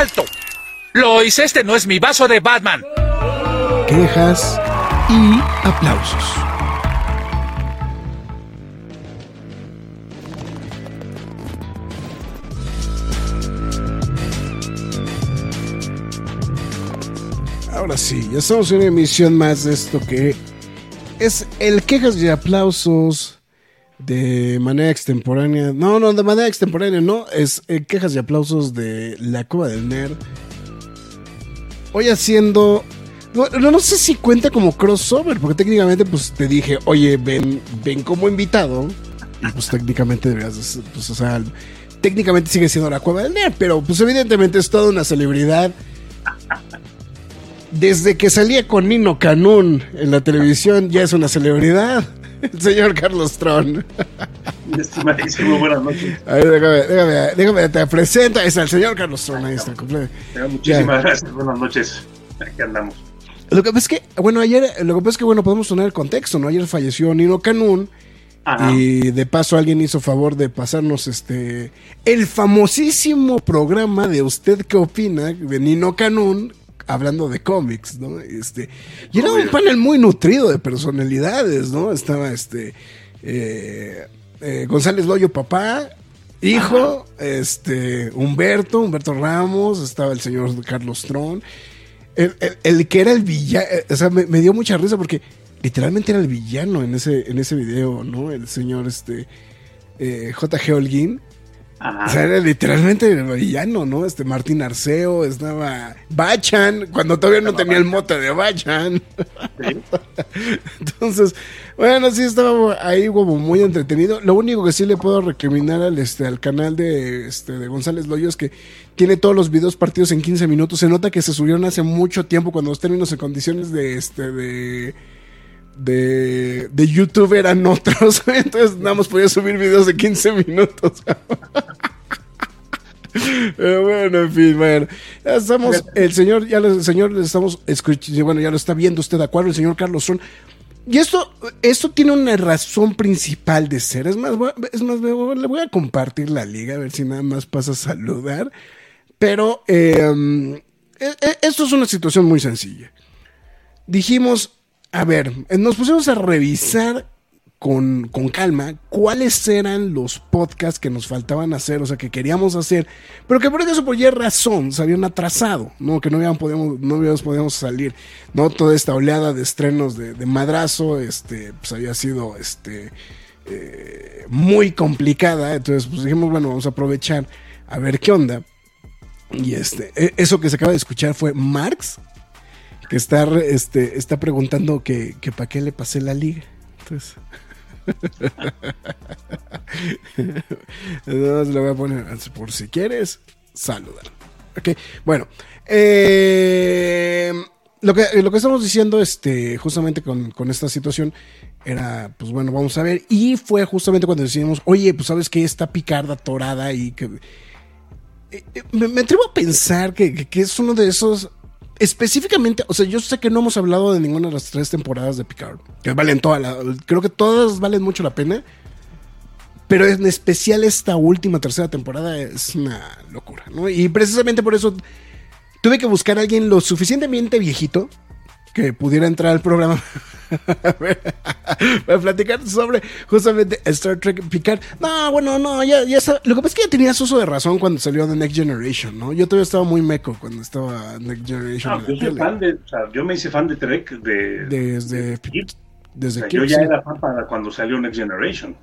¡Alto! Lois, este no es mi vaso de Batman. Quejas y aplausos. Ahora sí, ya estamos en una emisión más de esto que es el quejas y aplausos de manera extemporánea. No, no, de manera extemporánea, no. Es eh, quejas y aplausos de la Cuba del Nerd. Hoy haciendo. No, no, sé si cuenta como crossover, porque técnicamente pues te dije, oye, ven, ven como invitado. Y pues técnicamente deberías, pues o sea, técnicamente sigue siendo la Cueva del Nerd, pero pues evidentemente es toda una celebridad. Desde que salía con Nino Canún en la televisión ya es una celebridad. El señor Carlos Tron. Estimadísimo, buenas noches. A ver, déjame, déjame, déjame, te presenta. Es el señor Carlos Tron, ahí está. Muchísimas gracias, buenas noches. Aquí andamos. Lo que pasa es que, bueno, ayer, lo que pasa es que, bueno, podemos poner el contexto, ¿no? Ayer falleció Nino Canún. Y de paso alguien hizo favor de pasarnos este el famosísimo programa de usted qué opina de Nino Canún hablando de cómics, ¿no? Este, y era un panel muy nutrido de personalidades, ¿no? Estaba este eh, eh, González Loyo, papá, hijo, este Humberto, Humberto Ramos, estaba el señor Carlos Tron. El, que era el villano, eh, o sea, me, me, dio mucha risa porque literalmente era el villano en ese, en ese video, ¿no? El señor este J.G. Holguín. O sea, era literalmente el villano, ¿no? Este Martín Arceo, estaba Bachan, cuando todavía no tenía el mote de Bachan. Entonces, bueno, sí estaba ahí como muy entretenido. Lo único que sí le puedo recriminar al este al canal de este de González Loyo es que tiene todos los videos partidos en 15 minutos. Se nota que se subieron hace mucho tiempo cuando los términos y condiciones de este de de, de YouTube eran otros. Entonces nada más podía subir videos de 15 minutos. Pero bueno, en fin, bueno. Ya estamos, el señor, ya el señor le estamos escuchando, bueno, ya lo está viendo usted de acuerdo, el señor Carlos Son. Y esto, esto tiene una razón principal de ser. Es más, es más, le voy a compartir la liga, a ver si nada más pasa a saludar. Pero eh, esto es una situación muy sencilla. Dijimos, a ver, nos pusimos a revisar con, calma cuáles eran los podcasts que nos faltaban hacer, o sea, que queríamos hacer, pero que por eso por ya razón se habían atrasado, ¿no? Que no habíamos podíamos, no habíamos podido salir, ¿no? Toda esta oleada de estrenos de, madrazo, este, pues había sido, este, eh, muy complicada, entonces pues dijimos, bueno, vamos a aprovechar a ver qué onda. Y este, e, eso que se acaba de escuchar fue Marx, que está, este, está preguntando que, que para qué le pasé la liga. Entonces. Entonces le voy a poner por si quieres saludar. Ok, bueno. Eh, lo, que, lo que estamos diciendo, este, justamente con, con, esta situación, era, pues bueno, vamos a ver. Y fue justamente cuando decidimos, oye, pues sabes que está picarda, torada y que. Eh, eh, me, atrevo a pensar que, que es uno de esos específicamente, o sea, yo sé que no hemos hablado de ninguna de las tres temporadas de Picard, que valen todas, creo que todas valen mucho la pena, pero en especial esta última tercera temporada es una locura, ¿no? Y precisamente por eso tuve que buscar a alguien lo suficientemente viejito que pudiera entrar al programa para platicar sobre justamente Star Trek Picard. No, bueno, no, ya, ya Lo que pasa es que ya tenías uso de razón cuando salió The Next Generation, ¿no? Yo todavía estaba muy meco cuando estaba Next Generation. yo soy fan de, o sea, yo me hice fan de Trek de, desde, desde Yo ya era fan para cuando salió Next Generation.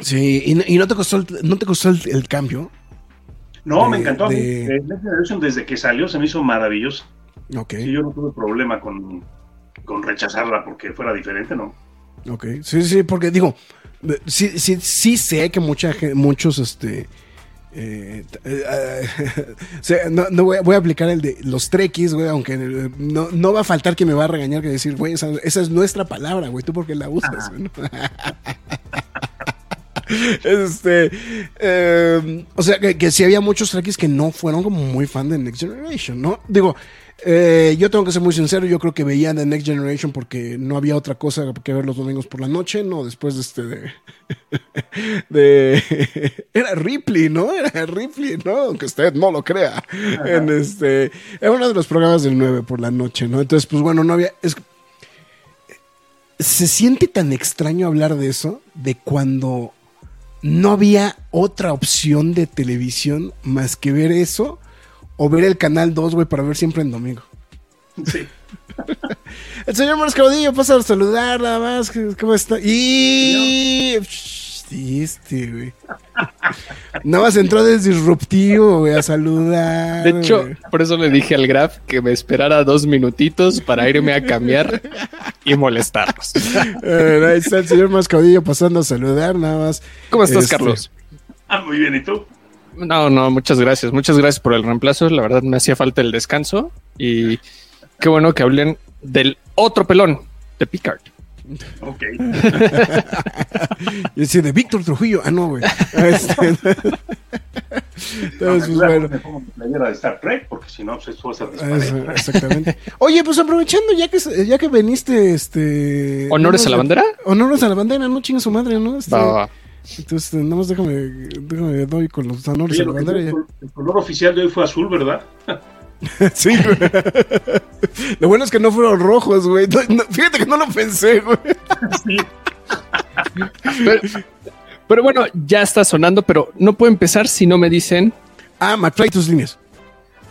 Sí, y, y no te costó el, no te costó el, cambio. No, me encantó. Next Generation desde que salió se me hizo maravilloso. Okay. Sí, yo no tuve problema con, rechazarla porque fuera diferente, ¿no? Ok, sí, sí, porque digo, sí, sí, sí sé que mucha, muchos, este, Eh, no, voy, a aplicar el de los trekkies, güey, aunque no, va a faltar que me va a regañar que decir, güey, esa, es nuestra palabra, güey, tú porque la usas, este, em, o sea, que, que sí había muchos trekkies que no fueron como muy fan de Next Generation, ¿no? Digo, eh, yo tengo que ser muy sincero, yo creo que veían The Next Generation porque no había otra cosa que ver los domingos por la noche, ¿no? Después de este de... era Ripley, ¿no? Era Ripley, ¿no? Aunque usted no lo crea. En este, era uno de los programas del 9 por la noche, ¿no? Entonces, pues bueno, no había... se siente tan extraño hablar de eso, de cuando no había otra opción de televisión más que ver eso o ver el canal 2, güey, para ver siempre en domingo. Sí. el señor Marcos Caudillo pasa a saludar nada más. ¿Cómo está? Y. Este, güey. Nada más entró de disruptivo, güey, a saludar. De hecho, por eso le dije al Graf que me esperara dos minutitos para irme a cambiar y molestarlos. ahí está el señor Mascaudillo pasando a saludar, nada más. ¿Cómo estás, este, Carlos? Ah, muy bien, ¿y tú? No, no, muchas gracias. Muchas gracias por el reemplazo. La verdad me hacía falta el descanso y qué bueno que hablen del otro pelón de Picard. Ok. y decía de Víctor Trujillo. Ah, no, güey. Este, entonces, no, bueno. Me pongo de Star Trek porque si no, pues va a Exactamente. Oye, pues aprovechando, ya que, ya que veniste, este. ¿Honores a la bandera? Honores a la bandera, no chingue su madre, ¿no? Este, entonces, nada más déjame, déjame doy con los honores El, color oficial de hoy fue azul, ¿verdad? sí, güey. Lo bueno es que no fueron rojos, güey. fíjate que no lo pensé, güey. Sí. Pero, bueno, ya está sonando, pero no puedo empezar si no me dicen. Ah, McFly, tus líneas.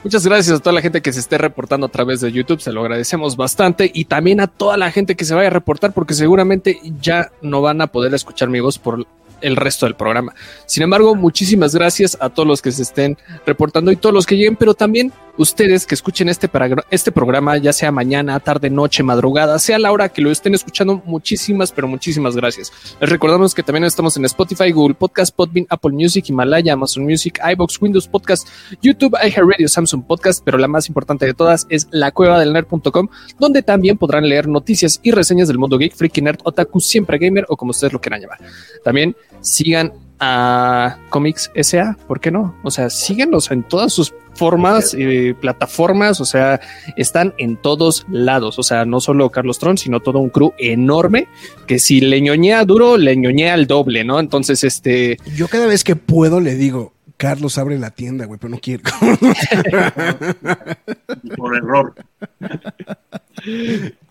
Muchas gracias a toda la gente que se esté reportando a través de YouTube, se lo agradecemos bastante y también a toda la gente que se vaya a reportar porque seguramente ya no van a poder escuchar mi voz por el resto del programa. Sin embargo, muchísimas gracias a todos los que se estén reportando y todos los que lleguen, pero también ustedes que escuchen este, este programa, ya sea mañana, tarde, noche, madrugada, sea la hora que lo estén escuchando, muchísimas, pero muchísimas gracias. Les recordamos que también estamos en Spotify, Google Podcast, Podbean, Apple Music, Himalaya, Amazon Music, iBox, Windows Podcast, YouTube, iHeartRadio, Samsung Podcast, pero la más importante de todas es la cueva del nerd.com, donde también podrán leer noticias y reseñas del mundo geek, freaky nerd, otaku, siempre gamer o como ustedes lo quieran llamar. También sigan a Comics SA, ¿por qué no? O sea, síguenos en todas sus formas, y plataformas, o sea, están en todos lados, o sea, no solo Carlos Tron, sino todo un crew enorme que si le ñoñea duro, le ñoñea al doble, ¿no? Entonces, este... Yo cada vez que puedo le digo, Carlos abre la tienda, güey, pero no quiero. Por error.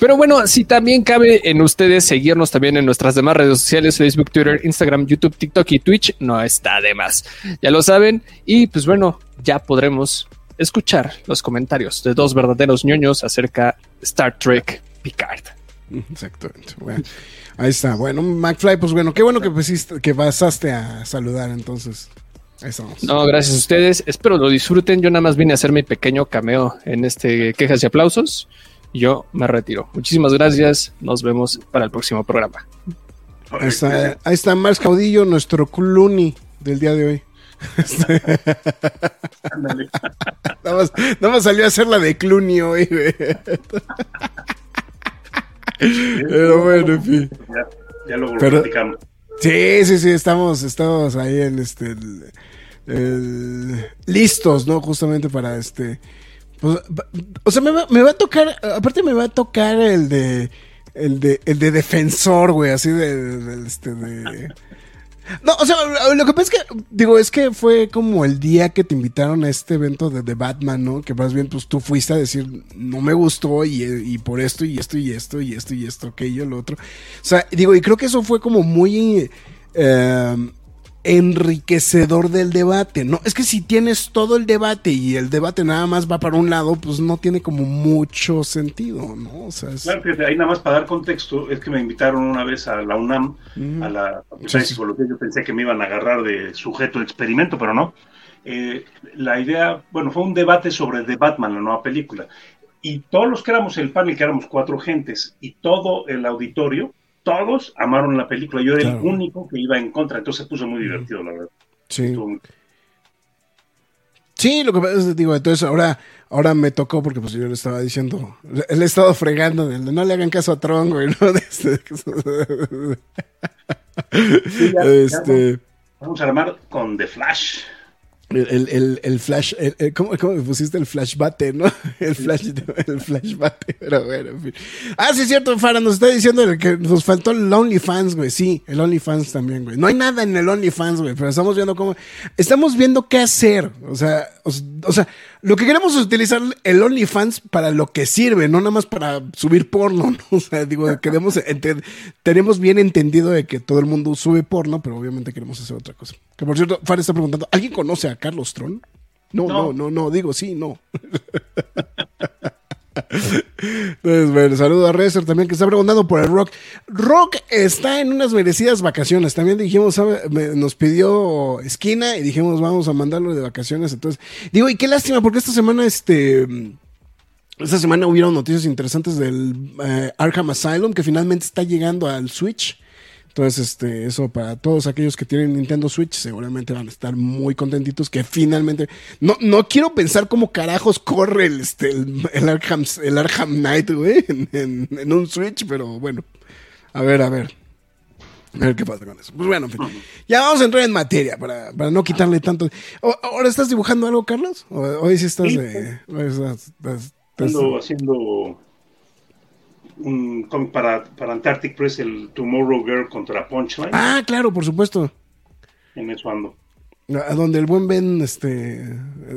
Pero bueno, si también cabe en ustedes seguirnos también en nuestras demás redes sociales, Facebook, Twitter, Instagram, YouTube, TikTok y Twitch, no está de más. Ya lo saben. Y pues bueno, ya podremos escuchar los comentarios de dos verdaderos ñoños acerca de Star Trek Picard. Exactamente. Bueno, ahí está. Bueno, McFly, pues bueno, qué bueno que, que pasaste a saludar entonces. Ahí estamos. No, gracias a ustedes. Espero lo disfruten. Yo nada más vine a hacer mi pequeño cameo en este quejas y aplausos yo me retiro. Muchísimas gracias. Nos vemos para el próximo programa. Ahí está, ahí está Mars Caudillo, nuestro Clooney del día de hoy. nada, más, salió a hacer la de Clooney hoy, Pero bueno, en fin. Ya, lo platicamos. Sí, sí, sí, estamos, estamos ahí en este listos, ¿no? Justamente para este pues, o sea, me va, a tocar, aparte me va a tocar el de, el de, el de defensor, güey, así de, este, de... No, o sea, lo que pasa es que, digo, es que fue como el día que te invitaron a este evento de, de Batman, ¿no? Que más bien, pues tú fuiste a decir, no me gustó y, y, por esto y esto y esto y esto y esto, aquello, lo otro. O sea, digo, y creo que eso fue como muy... Eh, enriquecedor del debate, ¿no? Es que si tienes todo el debate y el debate nada más va para un lado, pues no tiene como mucho sentido, ¿no? O sea, Claro, fíjate, ahí nada más para dar contexto, es que me invitaron una vez a la UNAM, a la Facultad de Psicología, yo pensé que me iban a agarrar de sujeto de experimento, pero no. Eh, la idea, bueno, fue un debate sobre The Batman, la nueva película, y todos los que éramos el panel, que éramos cuatro gentes, y todo el auditorio, todos amaron la película. Yo era el único que iba en contra, entonces se puso muy divertido, la verdad. Sí. Sí, lo que pasa es, digo, entonces ahora, ahora me tocó porque pues yo le estaba diciendo, le he estado fregando, de, no le hagan caso a Tron, güey, ¿no? Este, Sí, ya- ya este, Vamos a armar con The Flash. El, el, el, flash, el- ¿cómo, ¿cómo me pusiste el flash bate, no? El flash, el flash bate, pero bueno, en fin. Ah, sí, es cierto, Farah, nos está diciendo que nos faltó el OnlyFans, güey, sí, el OnlyFans también, güey. No hay nada en el OnlyFans, güey, pero estamos viendo cómo, estamos viendo qué hacer, o sea, o sea, lo que queremos es utilizar el OnlyFans para lo que sirve, no nada más para subir porno, ¿no? O sea, digo, queremos, tenemos bien entendido de que todo el mundo sube porno, pero obviamente queremos hacer otra cosa. Que por cierto, Farah está preguntando, ¿alguien conoce a Carlos Tron? No, no, No. no, no, digo sí, no. Entonces, bueno, saludo a Rezer también que está preguntando por el Rock. Rock está en unas merecidas vacaciones. También dijimos, nos pidió esquina y dijimos, vamos a mandarlo de vacaciones. Entonces, digo, y qué lástima, porque esta semana, este. Esta semana hubieron noticias interesantes del eh, Arkham Asylum que finalmente está llegando al Switch. Entonces, este, eso para todos aquellos que tienen Nintendo Switch, seguramente van a estar muy contentitos que finalmente. No, no quiero pensar cómo carajos corre el, este, el, el Arkham, el Arkham Knight, güey, en, en- en un Switch, pero bueno. A ver, a ver. A ver qué pasa con eso. Pues bueno, en fin. Ya vamos a entrar en materia para, para no quitarle tanto. O- ¿Ahora estás dibujando algo, Carlos? ¿O hoy sí estás hoy estás- estás- haciendo un cómic para, para Antarctic Press, el Tomorrow Girl contra Punchline. Ah, claro, por supuesto. En eso ando. A donde el buen Ben, este,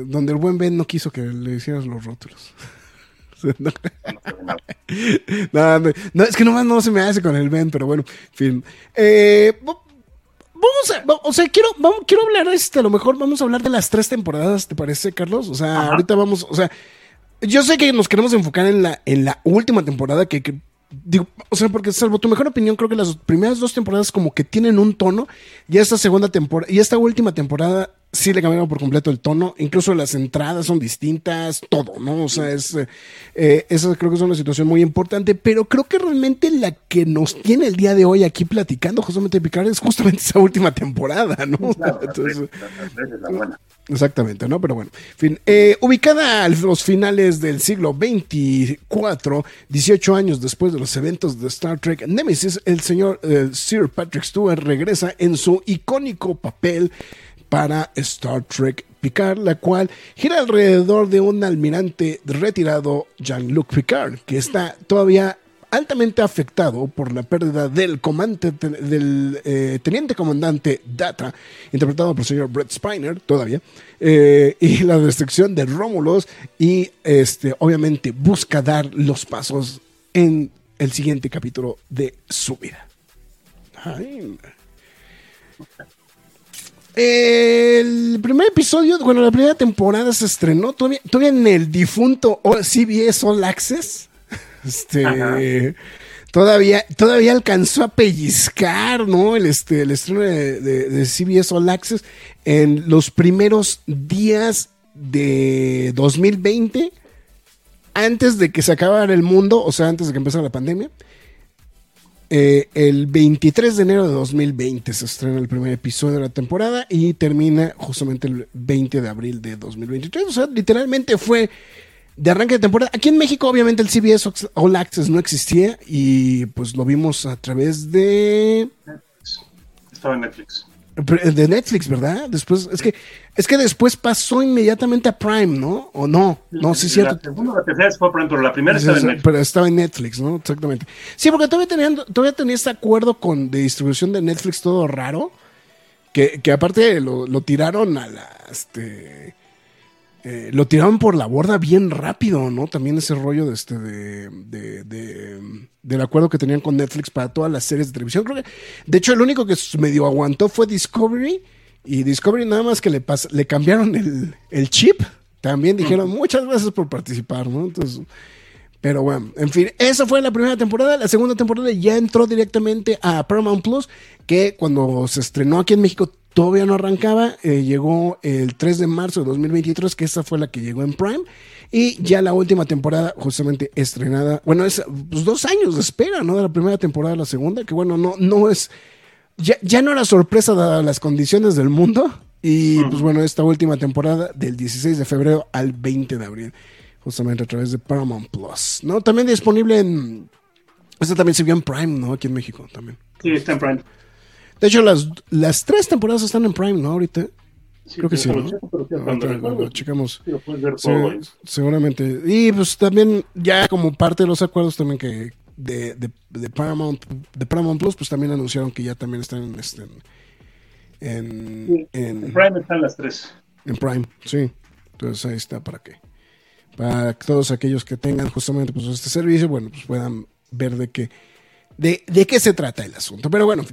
donde el buen Ben no quiso que le hicieras los rótulos. no, no, es que nomás no se me hace con el Ben, pero bueno, en fin. Eh, va- vamos a, o sea, quiero, vamos, quiero hablar, este, a lo mejor vamos a hablar de las tres temporadas, ¿te parece, Carlos? O sea, ahorita vamos, o sea, yo sé que nos queremos enfocar en la, en la última temporada que, que- digo, o sea, porque salvo tu mejor opinión, creo que las primeras dos temporadas como que tienen un tono y esta segunda temporada y esta última temporada sí le cambiaron por completo el tono, incluso las entradas son distintas, todo, ¿no? O sea, es, eh, esa creo que es una situación muy importante, pero creo que realmente la que nos tiene el día de hoy aquí platicando justamente de Picard es justamente esa última temporada, ¿no? Entonces, la buena. Exactamente, ¿no? Pero bueno, en fin. Eh, ubicada a los finales del siglo XXIV, 18 años después de los eventos de Star Trek Nemesis, el señor eh, Sir Patrick Stewart regresa en su icónico papel para Star Trek Picard, la cual gira alrededor de un almirante retirado, Jean-Luc Picard, que está todavía altamente afectado por la pérdida del, comandante, del eh, teniente comandante Data, interpretado por el señor Brett Spiner, todavía, eh, y la destrucción de Rómulos, y este, obviamente busca dar los pasos en el siguiente capítulo de su vida. Ay. El primer episodio, bueno, la primera temporada se estrenó todavía, todavía en el difunto CBS All Access. Este, todavía, todavía alcanzó a pellizcar, ¿no? El, este, el estreno de, de- de CBS All Access en los primeros días de 2020, antes de que se acabara el mundo, o sea, antes de que empezara la pandemia. Eh, el 23 de enero de 2020 se estrena el primer episodio de la temporada y termina justamente el 20 de abril de 2023. O sea, literalmente fue de arranque de temporada. Aquí en México, obviamente, el CBS All Access no existía y pues lo vimos a través de, Estaba en Netflix. De Netflix, ¿verdad? Después, es que, es que después pasó inmediatamente a Prime, ¿no? ¿O no? No, sí, es cierto. La segunda la tercera fue Prime, pero la primera estaba en Netflix. Pero estaba en Netflix, ¿no? Exactamente. Sí, porque todavía, tenían, todavía tenía este acuerdo con, de distribución de Netflix todo raro. Que, que aparte lo, lo tiraron a la. Este, eh, lo tiraron por la borda bien rápido, ¿no? También ese rollo de este de, de- de, del acuerdo que tenían con Netflix para todas las series de televisión. Creo que, de hecho, el único que medio aguantó fue Discovery. Y Discovery nada más que le pas- le cambiaron el, el chip. También dijeron muchas gracias por participar, ¿no? Entonces, pero bueno, en fin, esa fue la primera temporada. La segunda temporada ya entró directamente a Paramount Plus, que cuando se estrenó aquí en México todavía no arrancaba. eh, llegó el 3 de marzo de 2023, que esa fue la que llegó en Prime. Y ya la última temporada, justamente estrenada. Bueno, es pues, dos años de espera, ¿no? De la primera temporada a la segunda, que bueno, no, no es. Ya, ya no era sorpresa dadas las condiciones del mundo. Y pues bueno, esta última temporada del 16 de febrero al 20 de abril, justamente a través de Paramount Plus. ¿No? También disponible en. Esta también se vio en Prime, ¿no? Aquí en México también. Sí, está en Prime. De hecho, las, las tres temporadas están en Prime, ¿no? Ahorita. Sí, Creo que sí, ¿no? cuando checamos. ahí. seguramente. Y pues también, ya como parte de los acuerdos también que de, de, de Paramount, de Paramount Plus, pues también anunciaron que ya también están en este en, Sí, en, En Prime están las tres. en Prime, sí. Entonces ahí está para que para que todos aquellos que tengan justamente pues este servicio, bueno, pues puedan ver de qué de, de qué se trata el asunto. Pero bueno.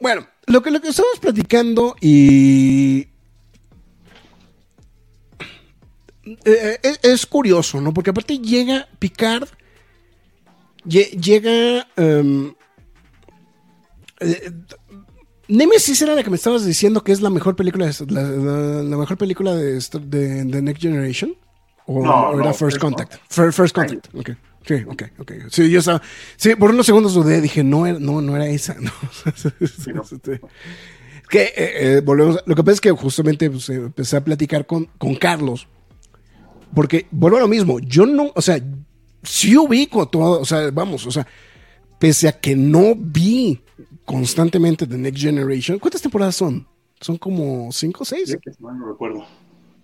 Bueno, lo que lo que estamos platicando y eh, es, es curioso, ¿no? Porque aparte llega Picard, lle- llega em, eh, Nemesis era la que me estabas diciendo que es la mejor película de, la, la- la mejor película de, de, de Next Generation o, No, o era no, First First Contact Fir- First Contact ok sí ok ok sí yo estaba sí por unos segundos dudé dije no era, no no era esa no. no. Este, que eh, eh, volvemos lo que pasa es que justamente pues, empecé a platicar con, con Carlos porque vuelvo a lo mismo yo no o sea sí ubico todo o sea vamos o sea pese a que no vi constantemente The Next Generation ¿cuántas temporadas son? son como cinco o seis Sí, mal no recuerdo.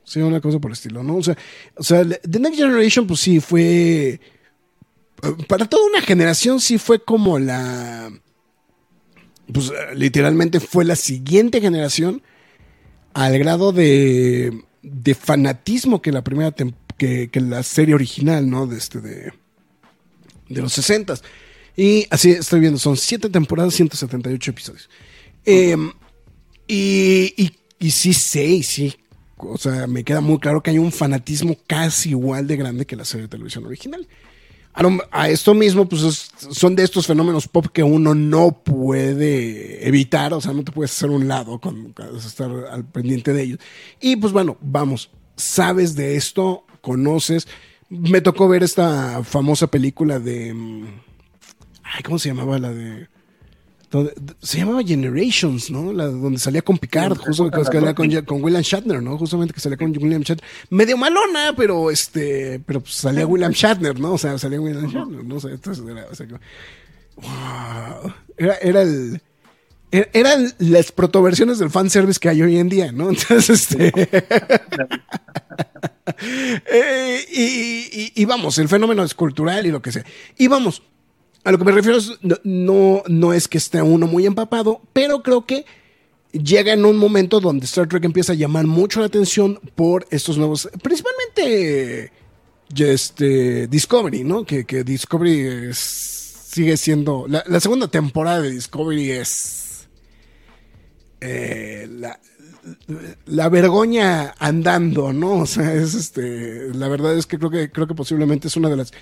Sí, una cosa por el estilo, ¿no? O sea, o sea, The Next Generation, pues sí, fue. Eh, Para toda una generación, sí fue como la. Pues eh, literalmente fue la siguiente generación al grado de. de fanatismo que la primera. que, que la serie original, ¿no? De este. de. de los 60 Y así estoy viendo, son siete temporadas, 178 episodios. Em, y, y, y sí sé, y sí. O sea, me queda muy claro que hay un fanatismo casi igual de grande que la serie de televisión original. A, esto mismo, pues es- son de estos fenómenos pop que uno no puede evitar, o sea, no te puedes hacer un lado con estar al pendiente de ellos. Y pues bueno, vamos, sabes de esto, conoces. Me tocó ver esta famosa película de. mm, Ay, ¿cómo se llamaba la de.? Donde- se llamaba Generations, ¿no? La donde salía con Picard, justo que salía con, William Shatner, ¿no? Justamente que salía con William Shatner. Medio malona, pero este, pero pues salía William Shatner, ¿no? O sea, salía William Shatner, ¿no? O sea, entonces era, o sea, que- wow. Era, era el era- eran las protoversiones del fanservice que hay hoy en día, ¿no? Entonces, este. Eh, y, y- y vamos, el fenómeno es cultural y lo que sea. Y vamos, a lo que me refiero es, no, no, es que esté uno muy empapado, pero creo que llega en un momento donde Star Trek empieza a llamar mucho la atención por estos nuevos, principalmente este, Discovery, ¿no? Que, que Discovery sigue siendo, la, la segunda temporada de Discovery es eh, la, la vergoña andando, ¿no? O sea, es este, la verdad es que creo que creo que posiblemente es una de las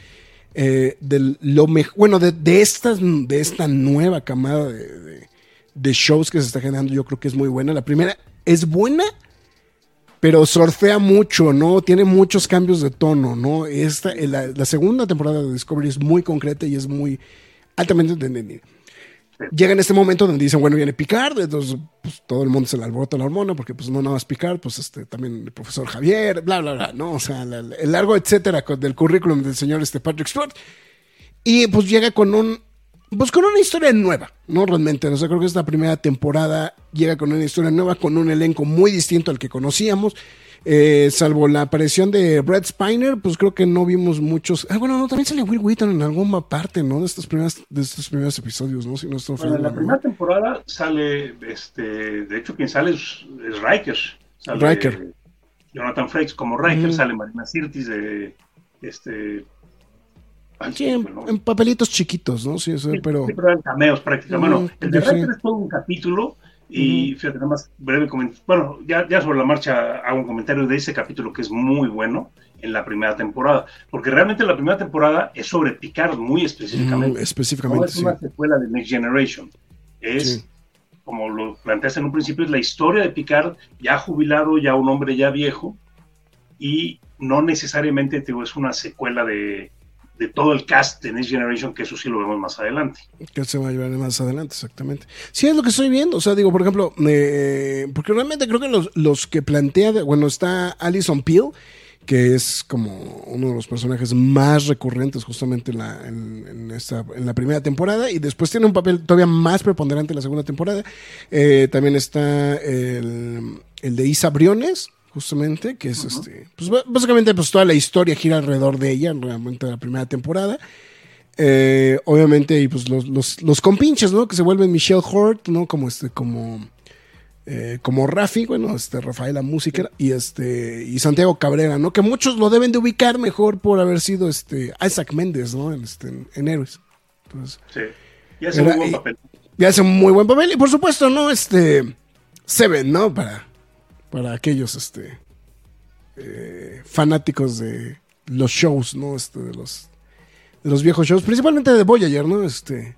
eh, de lo mejor, bueno, de, de estas de esta nueva camada de, shows que se está generando, yo creo que es muy buena. La primera es buena, pero sorfea mucho, ¿no? Tiene muchos cambios de tono, ¿no? Esta, eh, la, la segunda temporada de Discovery es muy concreta y es muy altamente entendida. Llega en este momento donde dicen, bueno, viene Picard, entonces pues, todo el mundo se le alborota la hormona, porque pues no nada más Picard, pues este, también el profesor Javier, bla, bla, bla, ¿no? O sea, la- el largo etcétera del currículum del señor este Patrick Stewart. Y pues llega con un, pues con una historia nueva, ¿no? Realmente, o sea, creo que esta primera temporada llega con una historia nueva, con un elenco muy distinto al que conocíamos. Eh, salvo la aparición de Brad Spiner, pues creo que no vimos muchos. Ah, bueno, no, también sale Will Wheaton en alguna parte, ¿no? De estos primeros, de estos primeros episodios, ¿no? Si no estoy Bueno, en la primera temporada sale, este, de hecho, quien sale es, es Riker. Sale Riker. Jonathan Frakes como Riker, Mm. sale Marina Sirtis de, este... ay, Sí, en, papelitos chiquitos, ¿no? Sí, sea, Sí, pero. sí, pero eran cameos prácticamente. Bueno, el de sí. Riker es todo un capítulo y fíjate, nada más breve comentario. Bueno, ya, ya sobre la marcha hago un comentario de ese capítulo que es muy bueno en la primera temporada, porque realmente la primera temporada es sobre Picard muy específicamente. Mm, No específicamente, es sí. una secuela de Next Generation. Es, Sí. como lo planteaste en un principio, es la historia de Picard ya jubilado, ya un hombre ya viejo, y no necesariamente te digo, es una secuela de, de todo el cast de Next Generation, que eso sí lo vemos más adelante. Que se va a llevar más adelante, exactamente. Sí, es lo que estoy viendo. O sea, digo, por ejemplo, eh, porque realmente creo que los, los que plantea, bueno, está Alison Peel, que es como uno de los personajes más recurrentes justamente en la, en, esta, en la primera temporada, y después tiene un papel todavía más preponderante en la segunda temporada. Eh, también está el, el de Isa Briones, justamente, que es este, pues básicamente pues toda la historia gira alrededor de ella, realmente la primera temporada. Eh, obviamente, y pues los, los, los, compinches, ¿no? Que se vuelven Michelle Hort, ¿no? Como este, como, eh, como Rafi, bueno, este, Rafaela Música y este, y Santiago Cabrera, ¿no? Que muchos lo deben de ubicar mejor por haber sido este Isaac Méndez, ¿no? En, este, en, Héroes. sí. Y hace muy buen papel. Y hace muy buen papel. Y por supuesto, ¿no? Este. Seven, ¿no? Para para aquellos este, eh, fanáticos de los shows, ¿no? Este, de los de los viejos shows, principalmente de Voyager, ¿no? Este,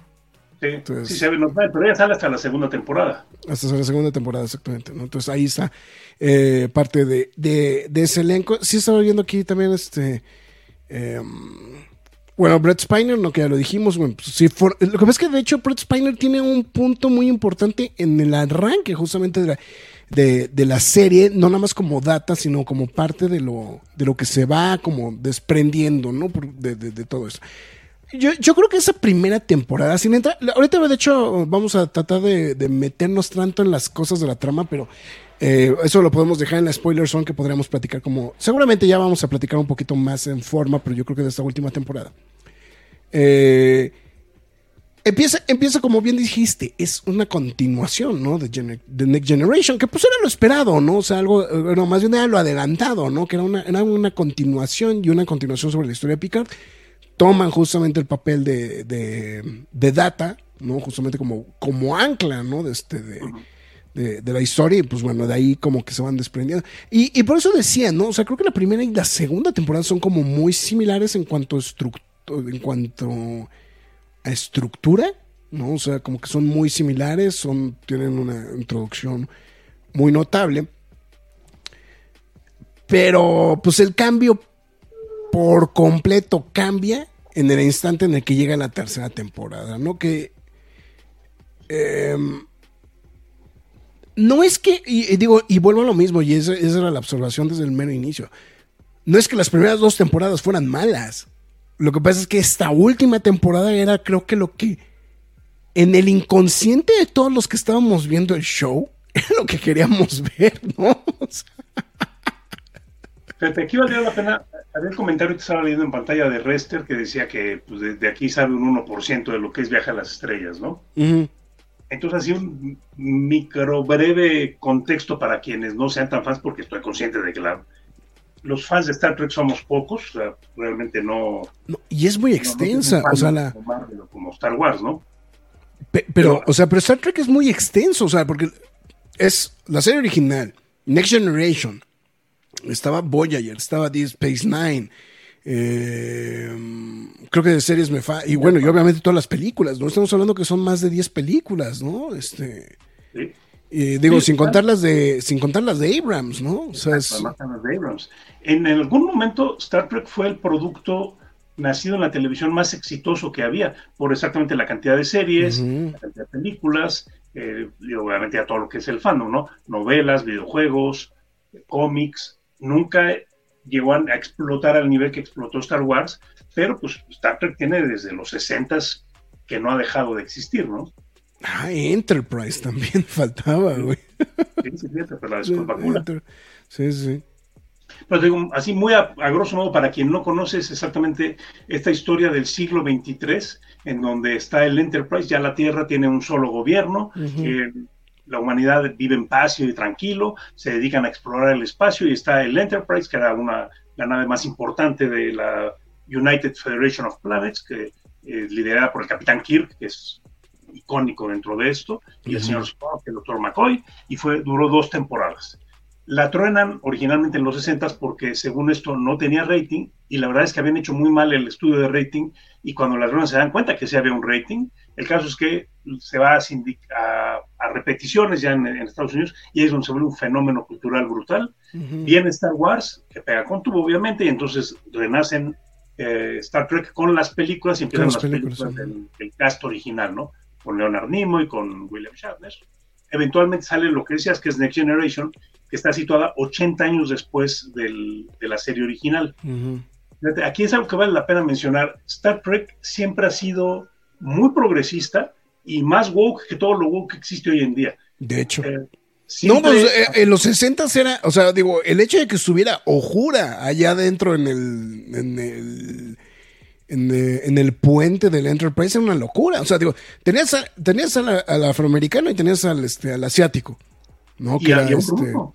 sí, entonces, sí, se ve, pero ya sale hasta la segunda temporada. Hasta la segunda temporada, exactamente, ¿no? Entonces ahí está eh, parte de, de, de, ese elenco. Sí estaba viendo aquí también este... Eh, bueno, Brett Spiner, no que ya lo dijimos, bueno, pues, sí, lo que pasa es que de hecho Brett Spiner tiene un punto muy importante en el arranque justamente de la, de, de, la serie, no nada más como data, sino como parte de lo, de lo que se va como desprendiendo, ¿no? De, de, todo eso. Yo, yo, creo que esa primera temporada, sin entrar, ahorita de hecho vamos a tratar de, de meternos tanto en las cosas de la trama, pero eh, eso lo podemos dejar en la spoiler zone que podríamos platicar como, seguramente ya vamos a platicar un poquito más en forma, pero yo creo que de esta última temporada. Eh, Empieza, empieza como bien dijiste, es una continuación, ¿no? De, Next Generation, que pues era lo esperado, ¿no? O sea, algo, bueno, más bien era lo adelantado, ¿no? Que era una, era una continuación y una continuación sobre la historia de Picard. Toman justamente el papel de, de, Data, ¿no? Justamente como, como ancla, ¿no? De, este, de, de, la historia y pues bueno, de ahí como que se van desprendiendo. Y, y por eso decía, ¿no? O sea, creo que la primera y la segunda temporada son como muy similares en cuanto a en cuanto estructura, ¿no? O sea, como que son muy similares, son, tienen una introducción muy notable. Pero pues el cambio por completo cambia en el instante en el que llega la tercera temporada, ¿no? Que... Em, no es que, y, digo, y vuelvo a lo mismo, y esa, esa, era la observación desde el mero inicio. No es que las primeras dos temporadas fueran malas. Lo que pasa es que esta última temporada era creo que lo que en el inconsciente de todos los que estábamos viendo el show era lo que queríamos ver, ¿no? Fíjate, aquí valdría la pena, había un comentario que estaba leyendo en pantalla de Rester que decía que pues, de, aquí sabe un 1% de lo que es Viaje a las Estrellas, ¿no? Entonces, así un micro breve contexto para quienes no sean tan fans, porque estoy consciente de que la, los fans de Star Trek somos pocos, o sea, realmente no, Y es muy extensa, o sea, la... Como Star Wars, ¿no? pero, o sea, pero Star Trek es muy extenso, o sea, porque es la serie original, Next Generation, estaba Voyager, estaba Deep Space Nine, eh, creo que de series me fa... Y bueno, y obviamente todas las películas, ¿no? Estamos hablando que son más de 10 películas, ¿no? Este... Sí digo, sin contar las de, sin contar las de Abrams, ¿no? O sea, En algún momento Star Trek fue el producto nacido en la televisión más exitoso que había, por exactamente la cantidad de series, la cantidad de películas, eh, y obviamente a todo lo que es el fandom, ¿no? Novelas, videojuegos, cómics, nunca llegó a explotar al nivel que explotó Star Wars, pero pues Star Trek tiene desde los 60 que no ha dejado de existir, ¿no? Ah, Enterprise también faltaba, güey. Sí, sí, pero la Sí, sí. Pero digo, así muy a, grosso modo, para quien no conoce, es exactamente esta historia del siglo XXIII, en donde está el Enterprise, ya la Tierra tiene un solo gobierno, la humanidad vive en paz y tranquilo, se dedican a explorar el espacio y está el Enterprise, que era una, la nave más importante de la United Federation of Planets, que es liderada por el capitán Kirk, que es icónico dentro de esto, y el señor Spock, el doctor McCoy, y fue, duró dos temporadas. La truenan originalmente en los 60 porque según esto no tenía rating y la verdad es que habían hecho muy mal el estudio de rating y cuando las truenan se dan cuenta que sí había un rating. El caso es que se va a, a, repeticiones ya en, Estados Unidos y es donde se vuelve un fenómeno cultural brutal. Viene Star Wars, que pega con tubo obviamente, y entonces renacen eh, Star Trek con las películas y empiezan las, películas, del, cast original, ¿no? Con Leonard Nimoy, con William Shatner. Eventualmente sale lo que decías, que es Next Generation, que está situada 80 años después del, de la serie original. Aquí es algo que vale la pena mencionar. Star Trek siempre ha sido muy progresista y más woke que todo lo woke que existe hoy en día. De hecho. Eh, no, pues eh, en los 60 era, o sea, digo, el hecho de que estuviera Ojura allá adentro en el, en el, en el, puente del Enterprise era una locura. O sea, digo, tenías, tenías al, afroamericano y tenías al, este, al asiático, ¿no? Que y, este, ruso.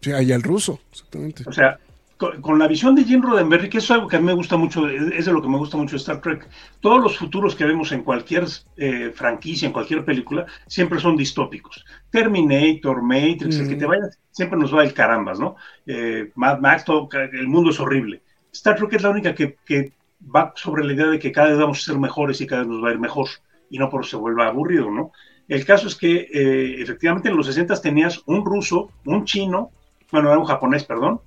Sí, y al ruso, exactamente. O sea, con, la visión de Jim Roddenberry, que es algo que a mí me gusta mucho, es de lo que me gusta mucho de Star Trek, todos los futuros que vemos en cualquier eh, franquicia, en cualquier película, siempre son distópicos. Terminator, Matrix, el que te vaya, siempre nos va el carambas, ¿no? Eh, Mad Max, todo, el mundo es horrible. Star Trek es la única que, va sobre la idea de que cada vez vamos a ser mejores y cada vez nos va a ir mejor, y no por se vuelva aburrido, ¿no? El caso es que eh, efectivamente en los 60 tenías un ruso, un chino, bueno, era un japonés, perdón,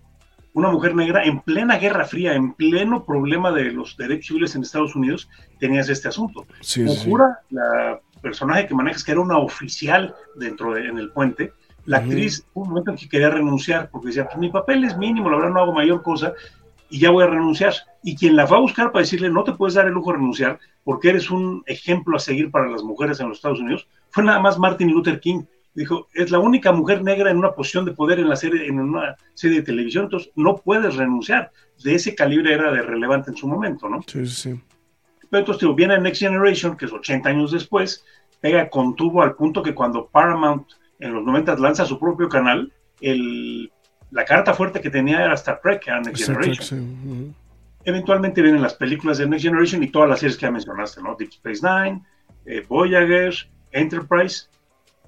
una mujer negra en plena Guerra Fría, en pleno problema de los derechos civiles en Estados Unidos, tenías este asunto. Sí, la personaje que manejas, que era una oficial dentro de, en el puente, la actriz, un momento en que quería renunciar, porque decía, pues mi papel es mínimo, la verdad no hago mayor cosa, y ya voy a renunciar. Y quien la va a buscar para decirle, no te puedes dar el lujo de renunciar, porque eres un ejemplo a seguir para las mujeres en los Estados Unidos, fue nada más Martin Luther King dijo, es la única mujer negra en una posición de poder en la serie, en una serie de televisión, entonces no puedes renunciar. De ese calibre era de relevante en su momento, ¿no? Sí, sí. Pero entonces, viene Next Generation, que es 80 años después, pega con tubo al punto que cuando Paramount en los 90 lanza su propio canal, el, la carta fuerte que tenía era Star Trek, era Next Generation. Eventualmente vienen las películas de Next Generation y todas las series que ya mencionaste, ¿no? Deep Space Nine, eh, Voyager, Enterprise,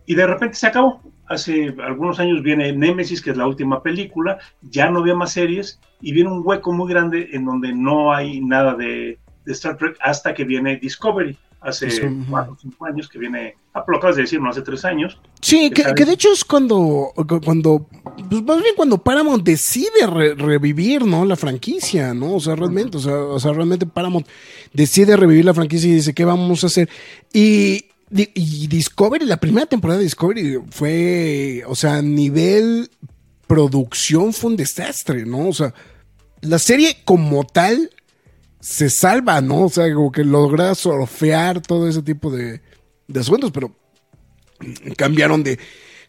y de repente se acabó. Hace algunos años viene Nemesis, que es la última película, ya no había más series y viene un hueco muy grande en donde no hay nada de, Star Trek hasta que viene Discovery. Hace cuatro o cinco años que viene, ah, lo acabas de decir, no hace tres años. Sí, que, de hecho es cuando, cuando, pues más bien cuando Paramount decide revivir, ¿no? La franquicia, ¿no? O sea, realmente, o sea, o sea, realmente Paramount decide revivir la franquicia y dice, ¿qué vamos a hacer? Y y Discovery, la primera temporada de Discovery fue, o sea, a nivel producción fue un desastre, ¿no? O sea, la serie como tal se salva, ¿no? O sea, como que logra surfear todo ese tipo de, de asuntos, pero cambiaron de,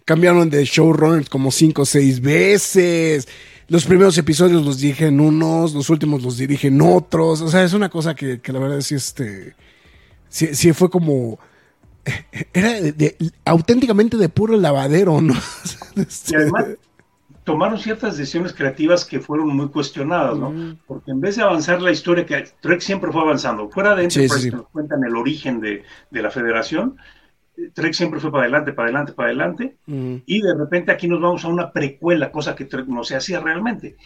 cambiaron de showrunners como cinco o seis veces. Los primeros episodios los dirigen unos, los últimos los dirigen otros. O sea, es una cosa que, la verdad sí, este, sí, sí fue como era auténticamente de puro lavadero, ¿no? y además tomaron ciertas decisiones creativas que fueron muy cuestionadas, ¿no? Mm. Porque en vez de avanzar la historia que Trek siempre fue avanzando, fuera de Enterprise que nos cuentan el origen de, la federación, Trek siempre fue para adelante, para adelante, para adelante, mm. y de repente aquí nos vamos a una precuela, cosa que Trek no se hacía realmente.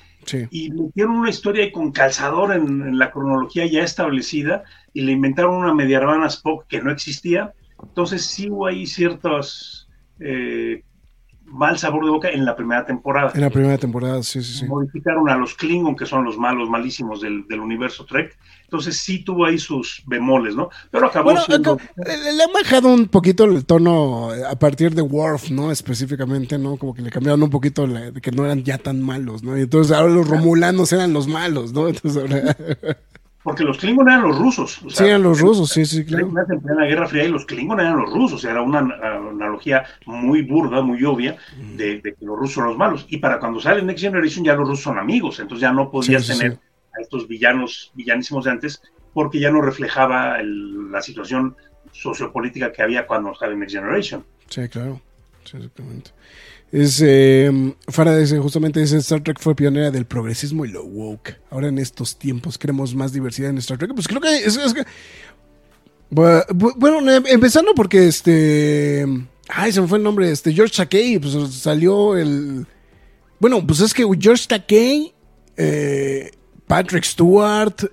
Y metieron una historia ahí con calzador en, en, la cronología ya establecida, y le inventaron una media hermana Spock que no existía, entonces sí hubo ahí ciertos eh, mal sabor de boca en la primera temporada. En la primera temporada, sí, sí, sí. Modificaron a los Klingon, que son los malos, malísimos del, universo Trek. Entonces sí tuvo ahí sus bemoles, ¿no? Pero acabó siendo... Le han bajado un poquito el tono a partir de Worf, ¿no? Específicamente, ¿no? Como que le cambiaron un poquito de que no eran ya tan malos, ¿no? Y entonces ahora los romulanos eran los malos, ¿no? Entonces ahora... Porque los Klingon eran los rusos. sí, eran los rusos, sí, sí, claro. En la Guerra Fría y los Klingon eran los rusos. Era una analogía muy burda, muy obvia, de, que los rusos son los malos. Y para cuando sale Next Generation ya los rusos son amigos. Entonces ya no podías tener a estos villanos, villanísimos de antes, porque ya no reflejaba la situación sociopolítica que había cuando sale Next Generation. Sí, claro. Sí, exactamente. Es, eh, Faraday justamente dice, Star Trek fue pionera del progresismo y lo woke. Ahora en estos tiempos queremos más diversidad en Star Trek. Pues creo que... Bueno, em, empezando porque este... Ay, se me fue el nombre. Este, George Takei, pues salió el... Bueno, pues es que George Takei, eh, Patrick Stewart,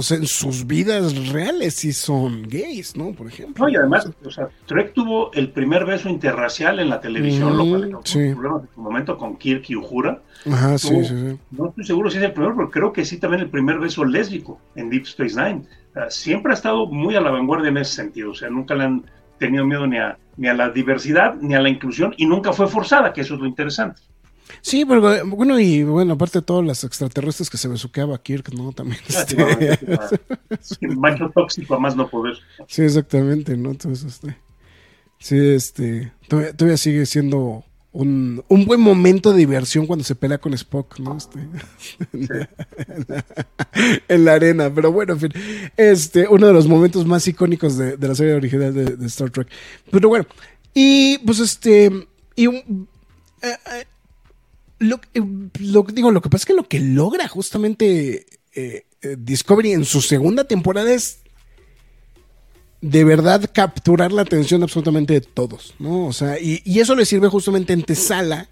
o sea, en sus vidas reales sí son gays, ¿no? Por ejemplo. No, y además, o sea, Trek tuvo el primer beso interracial en la televisión, lo cual sí. problemas en su momento con Kirk y Uhura. Ajá, sí, sí, sí. No estoy seguro si es el primero, pero creo que sí también el primer beso lésbico en Deep Space Nine. siempre ha estado muy a la vanguardia en ese sentido, o sea, nunca le han tenido miedo ni a, ni a la diversidad ni a la inclusión y nunca fue forzada, que eso es lo interesante. Sí, pero bueno, y bueno, aparte de todos los extraterrestres que se besuqueaba Kirk, ¿no? También. Este... macho tóxico a más no poder. Sí, exactamente, ¿no? Entonces, este. Sí, este. Todavía, todavía sigue siendo un, un, buen momento de diversión cuando se pelea con Spock, ¿no? Este, en, la, arena, pero bueno, en fin, este, uno de los momentos más icónicos de, de la serie original de, de, Star Trek. Pero bueno, y pues este, y un, eh, eh, lo, lo, digo, lo que pasa es que lo que logra justamente eh, Discovery en su segunda temporada es de verdad capturar la atención absolutamente de todos, ¿no? O sea, y, y eso le sirve justamente en Tesala,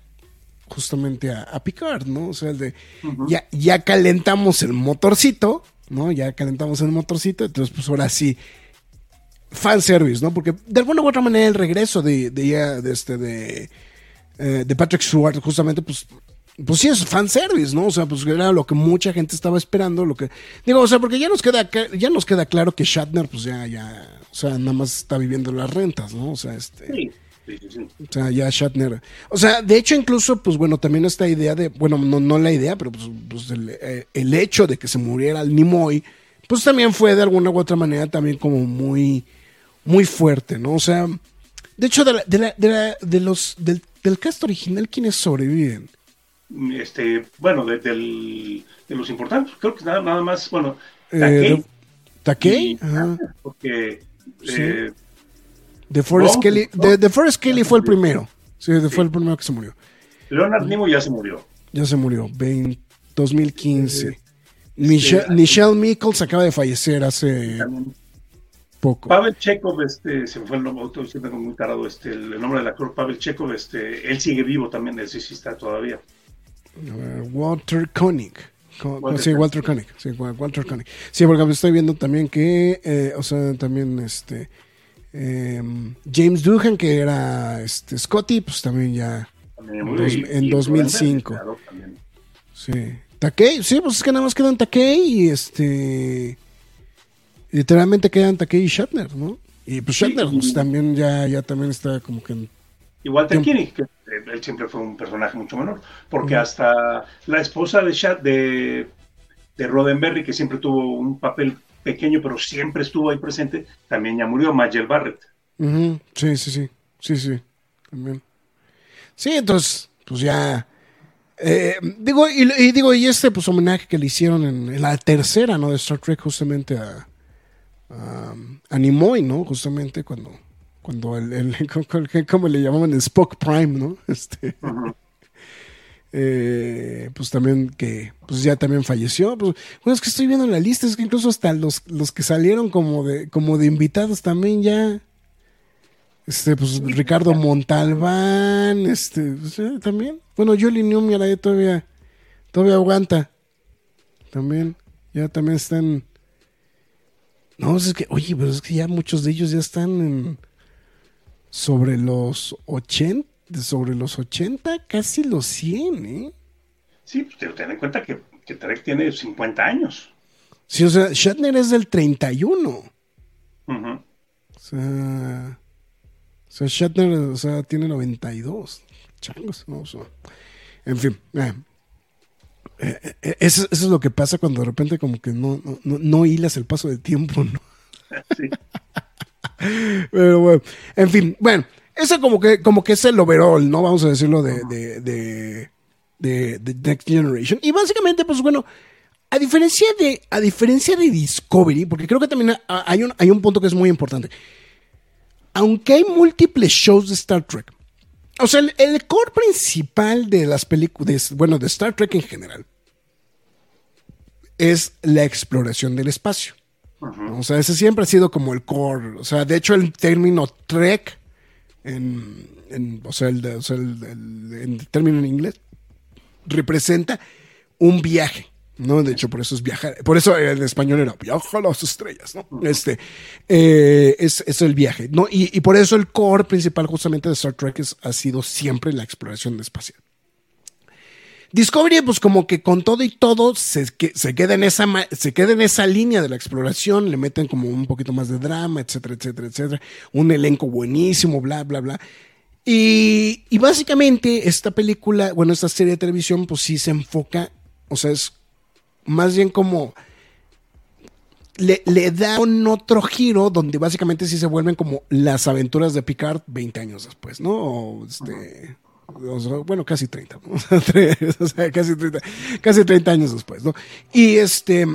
justamente a, a, Picard, ¿no? O sea, el de, uh -huh. ya, ya calentamos el motorcito, ¿no? Ya calentamos el motorcito, entonces pues ahora sí, fanservice, ¿no? Porque de alguna u otra manera el regreso de, de, ya, de este, de, eh, de Patrick Stewart, justamente, pues pues sí es fanservice, ¿no? O sea, pues era lo que mucha gente estaba esperando, lo que digo, o sea, porque ya nos queda ya nos queda claro que Shatner pues ya ya, o sea, nada más está viviendo las rentas, ¿no? O sea, este sí. Sí, sí, o sea, ya Shatner. O sea, de hecho, incluso, pues bueno, también esta idea de, bueno, no, no la idea, pero pues, pues el, eh, el, hecho de que se muriera el Nimoy, pues también fue de alguna u otra manera también como muy, muy fuerte, ¿no? O sea, de hecho, de, la, de, la, de, la, de los, del, del cast original, ¿quiénes sobreviven? este, bueno, de, del, de, los importantes, creo que nada, nada más, bueno, Takei. Eh, ¿Takei? Ajá. Porque. Sí. Eh, de Forrest no, Kelly, no, de, de Forrest Kelly fue el primero. Sí, fue el primero que se murió. Leonard Nimoy ya se murió. Ya se murió, 20, 2015. Este, Michelle, Michelle Michaels acaba de fallecer hace. Poco. Pavel Chekhov, este, se me fue el nombre, siempre muy tarado, este, el, el, nombre del actor Pavel Chekhov, este, él sigue vivo también, él sí, sí está todavía. Walter Koenig. Walter sí, Walter Koenig. Sí, Walter Koenig. Sí, porque estoy viendo también que, eh, o sea, también este eh, James Doohan, que era este Scotty, pues también ya también en, dos, en 2005. También. Sí. Takei, sí, pues es que nada más quedan Takei y este. Literalmente quedan Takei y Shatner, ¿no? Y pues Shatner sí, pues, también ya, ya también está como que en Igual Koenig, que él siempre fue un personaje mucho menor, porque uh -huh. hasta la esposa de, de, de Roddenberry, que siempre tuvo un papel pequeño, pero siempre estuvo ahí presente, también ya murió, Magel Barrett. Uh -huh. Sí, sí, sí, sí, sí, también. Sí, entonces, pues ya... Eh, digo, y, y, digo, y este pues homenaje que le hicieron en, en la tercera, ¿no? De Star Trek, justamente a, a, a Nimoy, ¿no? Justamente cuando cuando el, el como le llamaban Spock Prime, ¿no? Este, uh -huh. eh, pues también que pues ya también falleció. Pues, bueno, es que estoy viendo en la lista, es que incluso hasta los, los que salieron como de, como de invitados también ya. Este, pues Ricardo Montalbán, este, pues, eh, también. Bueno, Julie Newman todavía, todavía aguanta. También, ya también están. No, es que, oye, pero es que ya muchos de ellos ya están en sobre los 80, sobre los 80, casi los 100, ¿eh? Sí, pues ten en cuenta que, que Trek tiene 50 años. Sí, o sea, Shatner es del 31. Uh -huh. O sea, o sea, Shatner, o sea, tiene 92. Changos, no, o sea, en fin, eh, eso, eso, es lo que pasa cuando de repente como que no, no, no hilas el paso del tiempo, ¿no? Sí. Pero bueno, en fin, bueno, ese como que, como que es el overall, ¿no? Vamos a decirlo de, de, de, de, de Next Generation. Y básicamente, pues bueno, a diferencia de, a diferencia de Discovery, porque creo que también hay un, hay un punto que es muy importante. Aunque hay múltiples shows de Star Trek, o sea, el, el core principal de las películas, bueno, de Star Trek en general, es la exploración del espacio. Uh -huh. O sea, ese siempre ha sido como el core. O sea, de hecho, el término Trek, en, en o sea, el, o sea el, el, el, término en inglés, representa un viaje, ¿no? De hecho, por eso es viajar. Por eso en español era viaja a las estrellas, ¿no? Este, eh, es, es, el viaje, ¿no? Y, y, por eso el core principal justamente de Star Trek es, ha sido siempre la exploración espacial. Discovery, pues como que con todo y todo se, se, queda en esa, se queda esa línea de la exploración, le meten como un poquito más de drama, etcétera, etcétera, etcétera. Un elenco buenísimo, bla, bla, bla. Y, y básicamente esta película, bueno, esta serie de televisión, pues sí se enfoca, o sea, es más bien como... Le, le, da un otro giro donde básicamente sí se vuelven como las aventuras de Picard 20 años después, ¿no? O este, bueno, casi 30, o sea, casi 30, casi 30 años después, ¿no? Y este,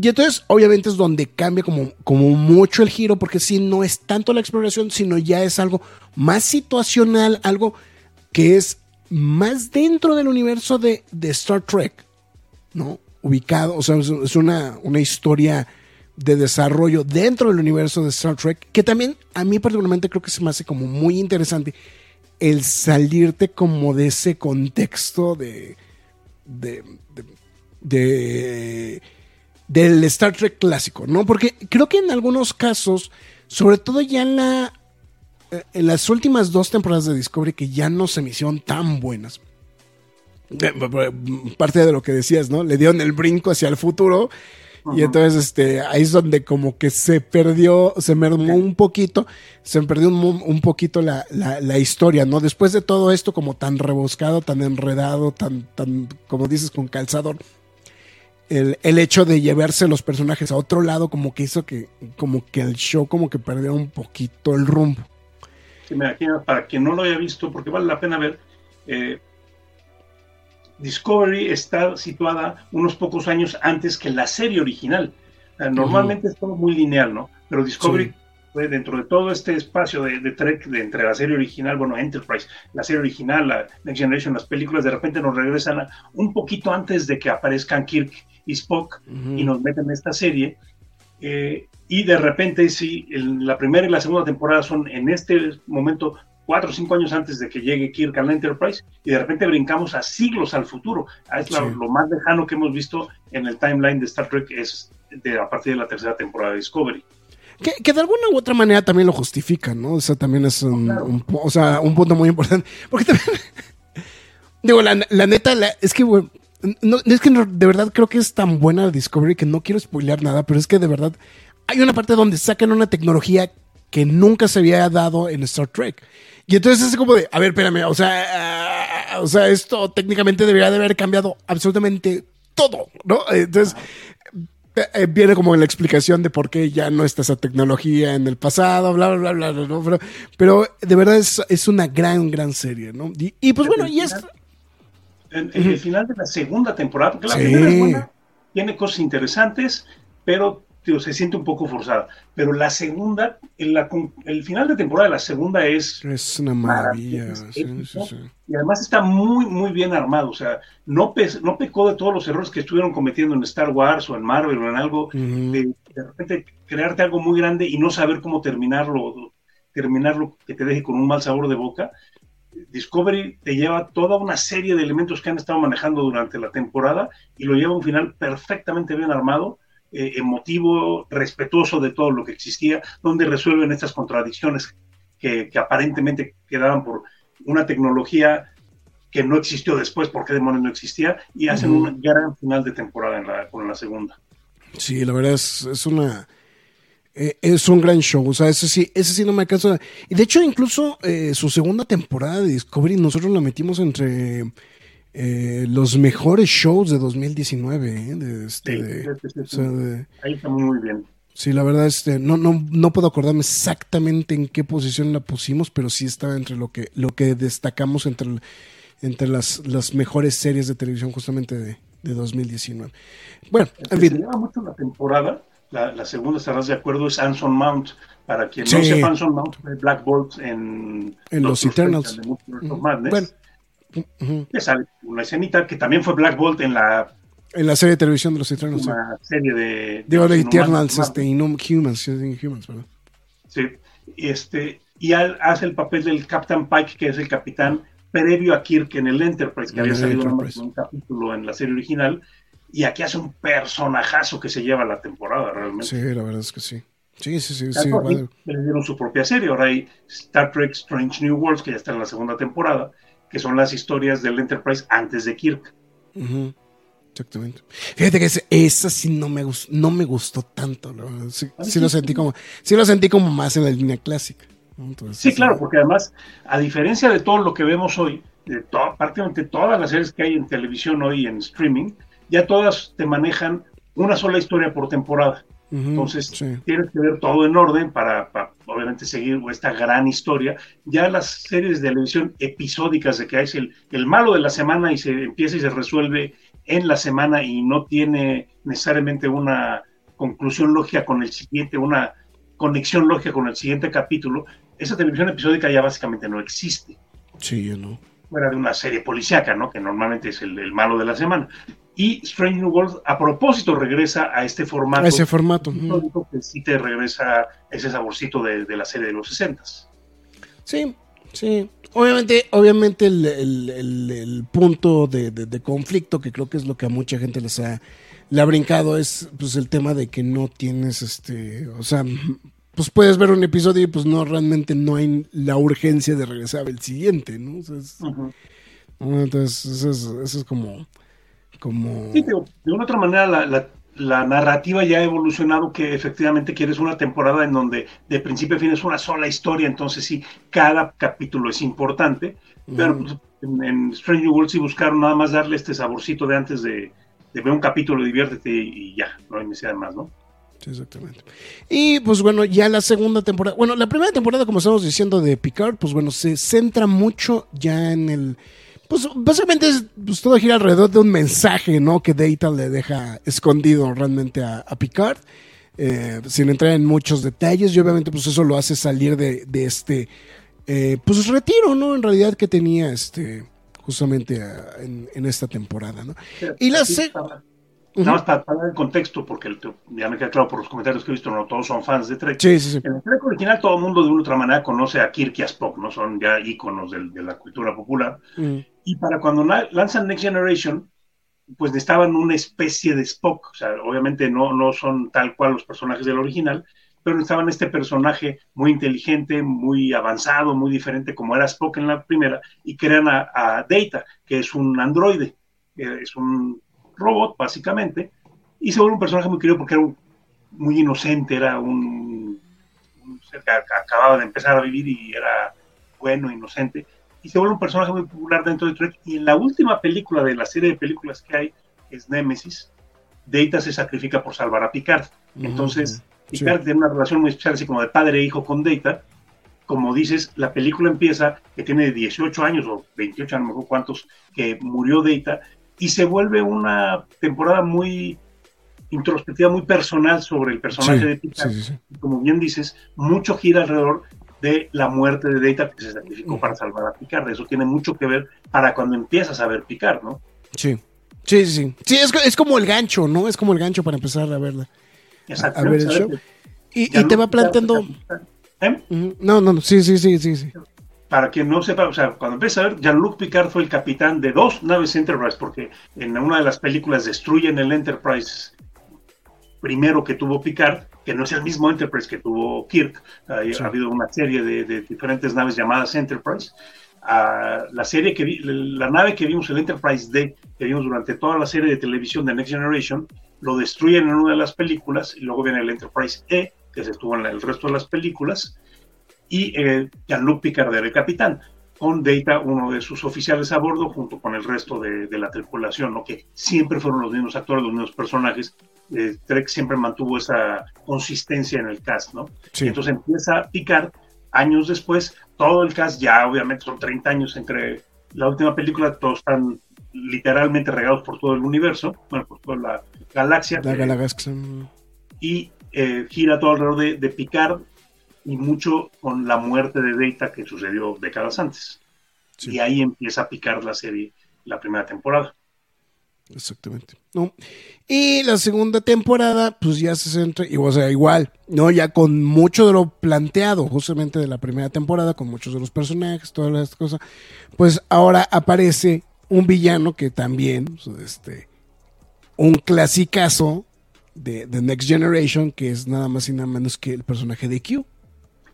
y entonces obviamente es donde cambia como, como mucho el giro, porque si no es tanto la exploración, sino ya es algo más situacional, algo que es más dentro del universo de, de Star Trek, ¿no? Ubicado, o sea, es una, una historia de desarrollo dentro del universo de Star Trek, que también a mí particularmente creo que se me hace como muy interesante el salirte como de ese contexto de, de, de, del Star Trek clásico, ¿no? Porque creo que en algunos casos, sobre todo ya en la eh, en las últimas dos temporadas de Discovery que ya no se me hicieron tan buenas. Parte de lo que decías, ¿no? Le dieron el brinco hacia el futuro y entonces este, ahí es donde como que se perdió, se mermó un poquito, se perdió un, un poquito la, la, la, historia, ¿no? Después de todo esto como tan rebuscado, tan enredado, tan, tan, como dices, con calzador, el, el, hecho de llevarse los personajes a otro lado como que hizo que, como que el show como que perdió un poquito el rumbo. Sí, mira, para quien no lo haya visto, porque vale la pena ver, eh, Discovery está situada unos pocos años antes que la serie original. normalmente es todo muy lineal, ¿no? Pero Discovery fue dentro de todo este espacio de, Trek, de entre la serie original, bueno, Enterprise, la serie original, la Next Generation, las películas, de repente nos regresan un poquito antes de que aparezcan Kirk y Spock y nos meten en esta serie. Eh, y de repente, sí, la primera y la segunda temporada son en este momento cuatro o cinco años antes de que llegue Kirk al Enterprise y de repente brincamos a siglos al futuro. Es lo más lejano que hemos visto en el timeline de Star Trek es de, a partir de la tercera temporada de Discovery. Que, de alguna u otra manera también lo justifican, ¿no? O sea, también es un, o sea, un punto muy importante. Porque también, digo, la, neta, es que, no, es que de verdad creo que es tan buena Discovery que no quiero spoilear nada, pero es que de verdad hay una parte donde sacan una tecnología que nunca se había dado en Star Trek. Y entonces es como de, a ver, espérame, o sea, o sea, esto técnicamente debería de haber cambiado absolutamente todo, ¿no? Entonces, eh, eh, viene como la explicación de por qué ya no está esa tecnología en el pasado, bla, bla, bla, bla, ¿no? Pero, pero de verdad es, es, una gran, gran serie, ¿no? Y, pues bueno, y es... En, el final de la segunda temporada, porque la primera es buena, tiene cosas interesantes, pero se siente un poco forzada. Pero la segunda, el, el final de temporada de la segunda es... Es una maravilla. Y además está muy, muy bien armado. O sea, no, no pecó de todos los errores que estuvieron cometiendo en Star Wars o en Marvel o en algo. de, de, repente crearte algo muy grande y no saber cómo terminarlo, terminarlo que te deje con un mal sabor de boca. Discovery te lleva toda una serie de elementos que han estado manejando durante la temporada y lo lleva a un final perfectamente bien armado eh, emotivo, respetuoso de todo lo que existía, donde resuelven estas contradicciones que, aparentemente quedaban por una tecnología que no existió después, porque demonios no existía, y hacen un gran final de temporada en la, con la segunda. Sí, la verdad es, es una... Eh, es un gran show, o sea, ese sí, ese sí no me alcanza. Y de hecho, incluso eh, su segunda temporada de Discovery, nosotros la metimos entre eh, los mejores shows de 2019. ¿eh? De, este, Ahí está muy bien. Sí, la verdad, este, no, no, no puedo acordarme exactamente en qué posición la pusimos, pero sí estaba entre lo que, lo que destacamos entre, entre las, las mejores series de televisión justamente de, de 2019. Bueno, en fin. Se mucho la temporada, la, la, segunda, estarás de acuerdo, es Anson Mount. Para quien no sepa, Anson Mount fue Black Bolt en, en Los Eternals. Bueno, ya sale una escenita que también fue Black Bolt en la en la serie de televisión de los Eternals. Una serie de. Digo, de Eternals, este, Inhumans, Inhumans, ¿verdad? Sí. Este, y hace el papel del Captain Pike, que es el capitán previo a Kirk en el Enterprise, que había salido en un capítulo en la serie original. y aquí hace un personajazo que se lleva la temporada realmente. Sí, la verdad es que sí. Sí, sí, sí. sí le dieron su propia serie. Ahora hay Star Trek Strange New Worlds, que ya está en la segunda temporada, que son las historias del Enterprise antes de Kirk. Exactamente. Fíjate que esa sí no me, gustó, no me gustó tanto. Sí, lo sentí como, sí lo sentí como más en la línea clásica. sí, claro, porque además, a diferencia de todo lo que vemos hoy, de prácticamente todas las series que hay en televisión hoy en streaming, ya todas te manejan una sola historia por temporada. Entonces, tienes que ver todo en orden para, obviamente, seguir esta gran historia. Ya las series de televisión episódicas de que hay el, el malo de la semana y se empieza y se resuelve en la semana y no tiene necesariamente una conclusión lógica con el siguiente, una conexión lógica con el siguiente capítulo, esa televisión episódica ya básicamente no existe. Sí, yo no. Fuera de una serie policíaca, ¿no? Que normalmente es el, el malo de la semana. Y Strange New World a propósito regresa a este formato. A ese formato. Que sí te regresa ese saborcito de, la serie de los 60 Sí, sí. Obviamente, obviamente el, punto de, conflicto, que creo que es lo que a mucha gente les ha, le ha brincado, es pues el tema de que no tienes este, o sea, pues puedes ver un episodio y pues no, realmente no hay la urgencia de regresar al siguiente, ¿no? Entonces, eso es, eso es como como... Sí, de una otra manera la, narrativa ya ha evolucionado que efectivamente quieres una temporada en donde de principio a fin es una sola historia, entonces sí, cada capítulo es importante, pero pues, en, Stranger World sí buscaron nada más darle este saborcito de antes de, ver un capítulo, diviértete y, ya, no hay necesidad de más, ¿no? Sí, exactamente. Y pues bueno, ya la segunda temporada, bueno, la primera temporada, como estamos diciendo, de Picard, pues bueno, se centra mucho ya en el pues básicamente es, pues, todo gira alrededor de un mensaje, ¿no? Que Data le deja escondido realmente a, Picard, eh, sin entrar en muchos detalles, y obviamente pues eso lo hace salir de, este, eh, pues retiro, ¿no? En realidad que tenía este, justamente en, esta temporada, ¿no? y la Nada más para, dar el contexto, porque ya me queda claro por los comentarios que he visto, no todos son fans de Trek. Sí, sí, sí. En el Trek original todo el mundo de una otra manera conoce a Kirk y a Spock, ¿no? Son ya íconos de, la cultura popular. Mm. Y para cuando lanzan Next Generation, pues necesitaban una especie de Spock. O sea, obviamente no, no son tal cual los personajes del original, pero necesitaban este personaje muy inteligente, muy avanzado, muy diferente como era Spock en la primera, y crean a, Data, que es un androide, es un robot, básicamente, y se vuelve un personaje muy querido porque era muy inocente, era un, ser que acababa de empezar a vivir y era bueno, inocente, y se vuelve un personaje muy popular dentro de Trek. Y en la última película de la serie de películas que hay, es Nemesis, Data se sacrifica por salvar a Picard. Entonces, Picard tiene una relación muy especial, así como de padre e hijo con Data. Como dices, la película empieza que tiene 18 años o 28, a lo mejor cuántos, que murió Data, y se vuelve una temporada muy introspectiva, muy personal sobre el personaje de Picard. Como bien dices, mucho gira alrededor de la muerte de Data que se sacrificó para salvar a Picard. Eso tiene mucho que ver para cuando empiezas a ver Picard, ¿no? Sí. Sí, sí. Sí, es, es como el gancho, ¿no? Es como el gancho para empezar a verla. A, ver el show. Y, y te va planteando. ¿Eh? No, no, no. Sí, sí, sí, sí, sí para quien no sepa, o sea, cuando empieza a ver, Jean-Luc Picard fue el capitán de dos naves Enterprise, porque en una de las películas destruyen el Enterprise primero que tuvo Picard, que no es el mismo Enterprise que tuvo Kirk. Ha habido una serie de, diferentes naves llamadas Enterprise. Ah, la serie que la nave que vimos, el Enterprise D, que vimos durante toda la serie de televisión de Next Generation, lo destruyen en una de las películas y luego viene el Enterprise E, que se estuvo en el resto de las películas y eh, Jean-Luc Picard era el capitán, con Data, uno de sus oficiales a bordo, junto con el resto de, la tripulación, ¿no? que siempre fueron los mismos actores, los mismos personajes. Eh, Trek siempre mantuvo esa consistencia en el cast, ¿no? Entonces empieza Picard, años después, todo el cast, ya obviamente son 30 años entre la última película, todos están literalmente regados por todo el universo, bueno, por toda la galaxia. La galaxia. Y eh, gira todo alrededor de, de Picard, y mucho con la muerte de Data que sucedió décadas antes. Y ahí empieza a picar la serie, la primera temporada. Exactamente. ¿no? Y la segunda temporada, pues ya se centra, y o sea, igual, ¿no? Ya con mucho de lo planteado justamente de la primera temporada, con muchos de los personajes, todas las cosas, pues ahora aparece un villano que también, pues, este, un clasicazo de, de Next Generation, que es nada más y nada menos que el personaje de Q.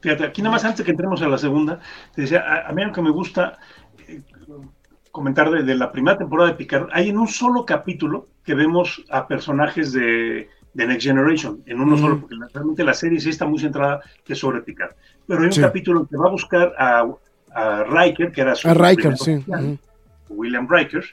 Fíjate, aquí nada más antes que entremos a la segunda, te decía, a, a mí lo que me gusta eh, comentar de, de, la primera temporada de Picard, hay en un solo capítulo que vemos a personajes de, de Next Generation, en uno mm. solo, porque realmente la serie sí está muy centrada que sobre Picard. Pero hay un sí. capítulo que va a buscar a, a Riker, que era su... A Riker, sí. William Riker,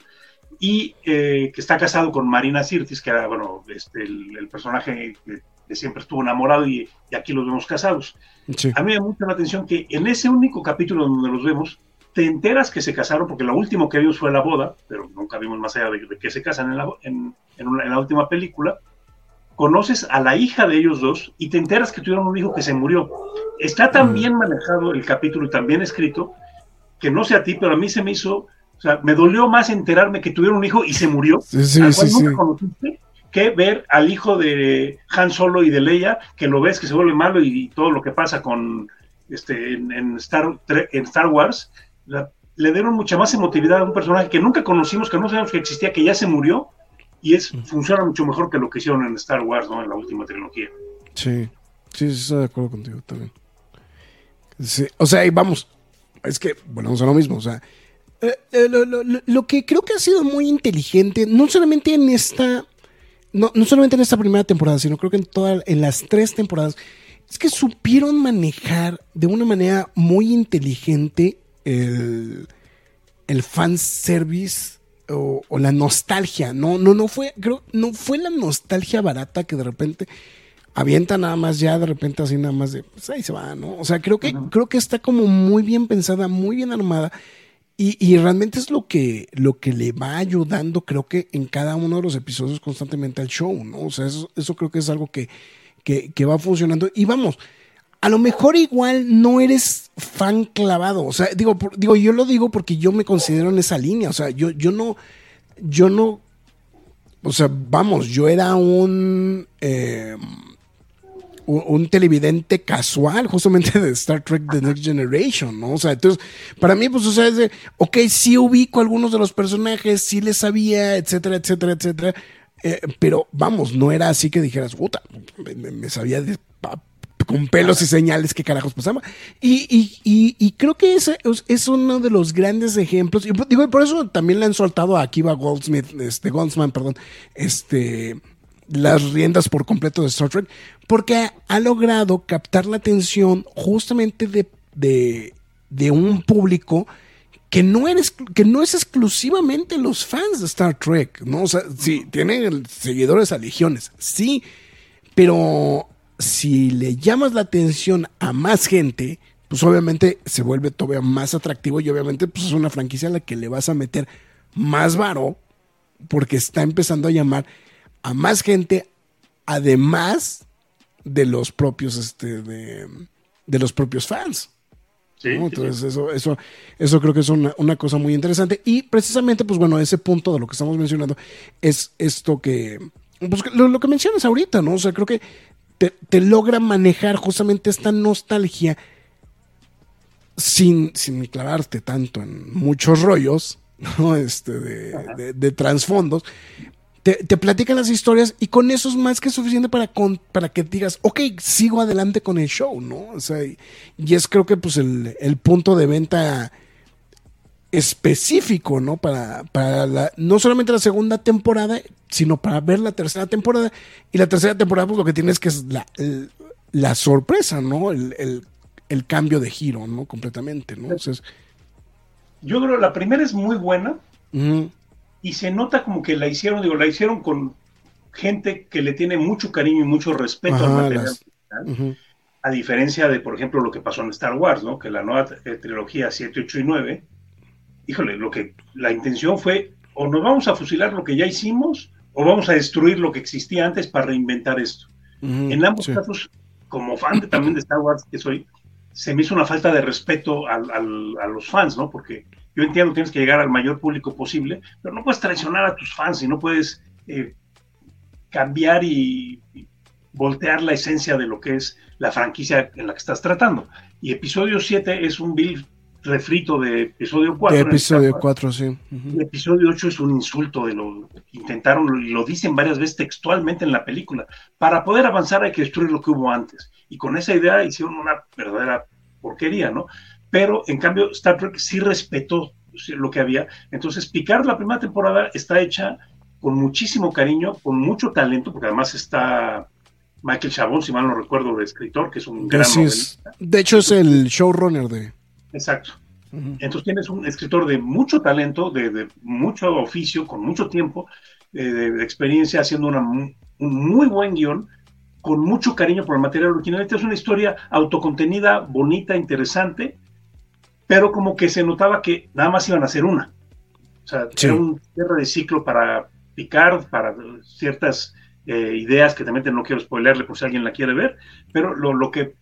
y eh, que está casado con Marina Sirtis, que era, bueno, este, el, el personaje que, que, siempre estuvo enamorado y, y aquí los vemos casados. Sí. A mí me llama la atención que en ese único capítulo donde los vemos, te enteras que se casaron, porque lo último que vimos fue la boda, pero nunca vimos más allá de, de que se casan en la, en, en, una, en la última película, conoces a la hija de ellos dos y te enteras que tuvieron un hijo que se murió. Está tan mm. bien manejado el capítulo y tan bien escrito que no sé a ti, pero a mí se me hizo, o sea, me dolió más enterarme que tuvieron un hijo y se murió, sí, sí, al cual sí, nunca conociste, que ver al hijo de Han Solo y de Leia, que lo ves que se vuelve malo y, y todo lo que pasa con este en, en Star, en Star Wars, la, le dieron mucha más emotividad a un personaje que nunca conocimos, que no sabíamos que existía, que ya se murió, y es funciona mucho mejor que lo que hicieron en Star Wars, ¿no? En la última trilogía. Sí, sí, sí estoy de acuerdo contigo también. Sí, o sea, y vamos, es que, bueno, vamos a lo mismo, o sea, eh, eh, lo, lo, lo, que creo que ha sido muy inteligente, no solamente en esta, no, no solamente en esta primera temporada, sino creo que en todas, en las tres temporadas, es que supieron manejar de una manera muy inteligente el, el fanservice o, o, la nostalgia. No, no, no fue, creo, no fue la nostalgia barata que de repente avienta nada más ya, de repente así nada más de, pues ahí se va, ¿no? O sea, creo que, uh -huh. creo que está como muy bien pensada, muy bien armada. Y, y, realmente es lo que, lo que le va ayudando, creo que en cada uno de los episodios constantemente al show, ¿no? O sea, eso, eso creo que es algo que, que, va funcionando. Y vamos, a lo mejor igual no eres fan clavado. O sea, digo, digo, yo lo digo porque yo me considero en esa línea. O sea, yo, yo no, yo no, o sea, vamos, yo era un, eh, un, un, televidente casual justamente de Star Trek The Next Generation, ¿no? O sea, entonces, para mí, pues, o sea, es de, ok, sí ubico algunos de los personajes, sí les sabía, etcétera, etcétera, etcétera. Eh, pero vamos, no era así que dijeras, puta, me, me sabía de con pelos y señales qué carajos pasaba. Y, y, y, y creo que ese es, es, uno de los grandes ejemplos. Y digo, por eso también le han soltado a Akiva Goldsmith, este, Goldsman, perdón, este, las riendas por completo de Star Trek, porque ha, logrado captar la atención justamente de, de, un público que no, eres, que no es exclusivamente los fans de Star Trek, ¿no? O sí, tienen seguidores a legiones, sí, pero si le llamas la atención a más gente, pues obviamente se vuelve todavía más atractivo y obviamente pues es una franquicia a la que le vas a meter más varo porque está empezando a llamar a más gente además de los propios este de, de los propios fans. Sí, ¿no? Entonces sí. eso eso eso creo que es una, una, cosa muy interesante y precisamente pues bueno ese punto de lo que estamos mencionando es esto que pues, lo, lo que mencionas ahorita, ¿no? O sea, creo que te, te, logra manejar justamente esta nostalgia sin, sin clavarte tanto en muchos rollos, ¿no? Este, de, de, de trasfondos. Te, te, platican las historias y con eso es más que suficiente para, con, para que digas, ok, sigo adelante con el show, ¿no? O sea, y, y es creo que pues el, el punto de venta específico, ¿no? Para, para la, no solamente la segunda temporada, sino para ver la tercera temporada. Y la tercera temporada, pues lo que tienes que es la, la sorpresa, ¿no? El, el, el, cambio de giro, ¿no? Completamente, ¿no? Entonces, Yo creo que la primera es muy buena uh -huh. Y se nota como que la hicieron, digo, la hicieron con gente que le tiene mucho cariño y mucho respeto Ajá, al material. Las, uh -huh. A diferencia de, por ejemplo, lo que pasó en Star Wars, ¿no? Que la nueva trilogía 7, 8 y 9 híjole, lo que la intención fue o nos vamos a fusilar lo que ya hicimos o vamos a destruir lo que existía antes para reinventar esto. Uh -huh, en ambos sí. casos, como fan de, también de Star Wars que soy, se me hizo una falta de respeto al, al, a los fans, ¿no? Porque yo entiendo que tienes que llegar al mayor público posible, pero no puedes traicionar a tus fans y no puedes eh, cambiar y, y voltear la esencia de lo que es la franquicia en la que estás tratando. Y episodio 7 es un bill refrito de episodio 4. De episodio 4, sí. Episodio 8 es un insulto de lo intentaron y lo dicen varias veces textualmente en la película. Para poder avanzar hay que destruir lo que hubo antes. Y con esa idea hicieron una verdadera porquería, ¿no? Pero en cambio Star Trek sí respetó lo que había. Entonces Picard la primera temporada está hecha con muchísimo cariño, con mucho talento, porque además está Michael Chabón, si mal no recuerdo, de escritor, que es un gran novelista. De hecho es el showrunner de... Exacto. Entonces tienes un escritor de mucho talento, de, mucho oficio, con mucho tiempo eh, de, experiencia, haciendo una, un muy buen guion, con mucho cariño por el material original. Esta es una historia autocontenida, bonita, interesante, pero como que se notaba que nada más iban a hacer una. O sea, era un cierre de ciclo para Picard, para ciertas eh, ideas que también no quiero spoilerle por si alguien la quiere ver, pero lo, lo que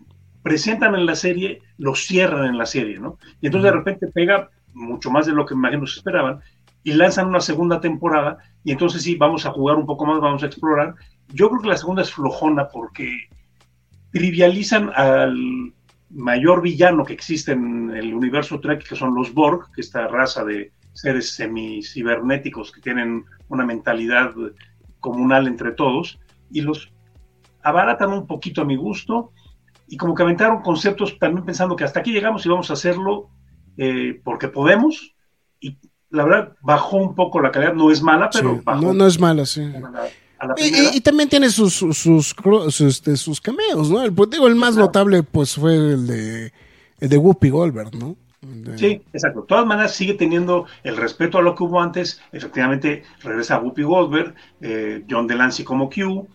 presentan en la serie, lo cierran en la serie, ¿no? Y entonces de repente pega mucho más de lo que imagino se esperaban y lanzan una segunda temporada y entonces sí, vamos a jugar un poco más, vamos a explorar. Yo creo que la segunda es flojona porque trivializan al mayor villano que existe en el universo Trek, que son los Borg, que esta raza de seres semicibernéticos que tienen una mentalidad comunal entre todos, y los abaratan un poquito a mi gusto y como que aventaron conceptos también pensando que hasta aquí llegamos y vamos a hacerlo eh, porque podemos. Y la verdad, bajó un poco la calidad, no es mala, pero No, no es mala, sí. Y, también tiene sus, sus, sus, este, sus cameos, ¿no? El, pues, digo, el más notable pues fue el de, el de Whoopi Goldberg, ¿no? Sí, exacto. De todas maneras, sigue teniendo el respeto a lo que hubo antes. Efectivamente, regresa Whoopi Goldberg, eh, John Delancey como Q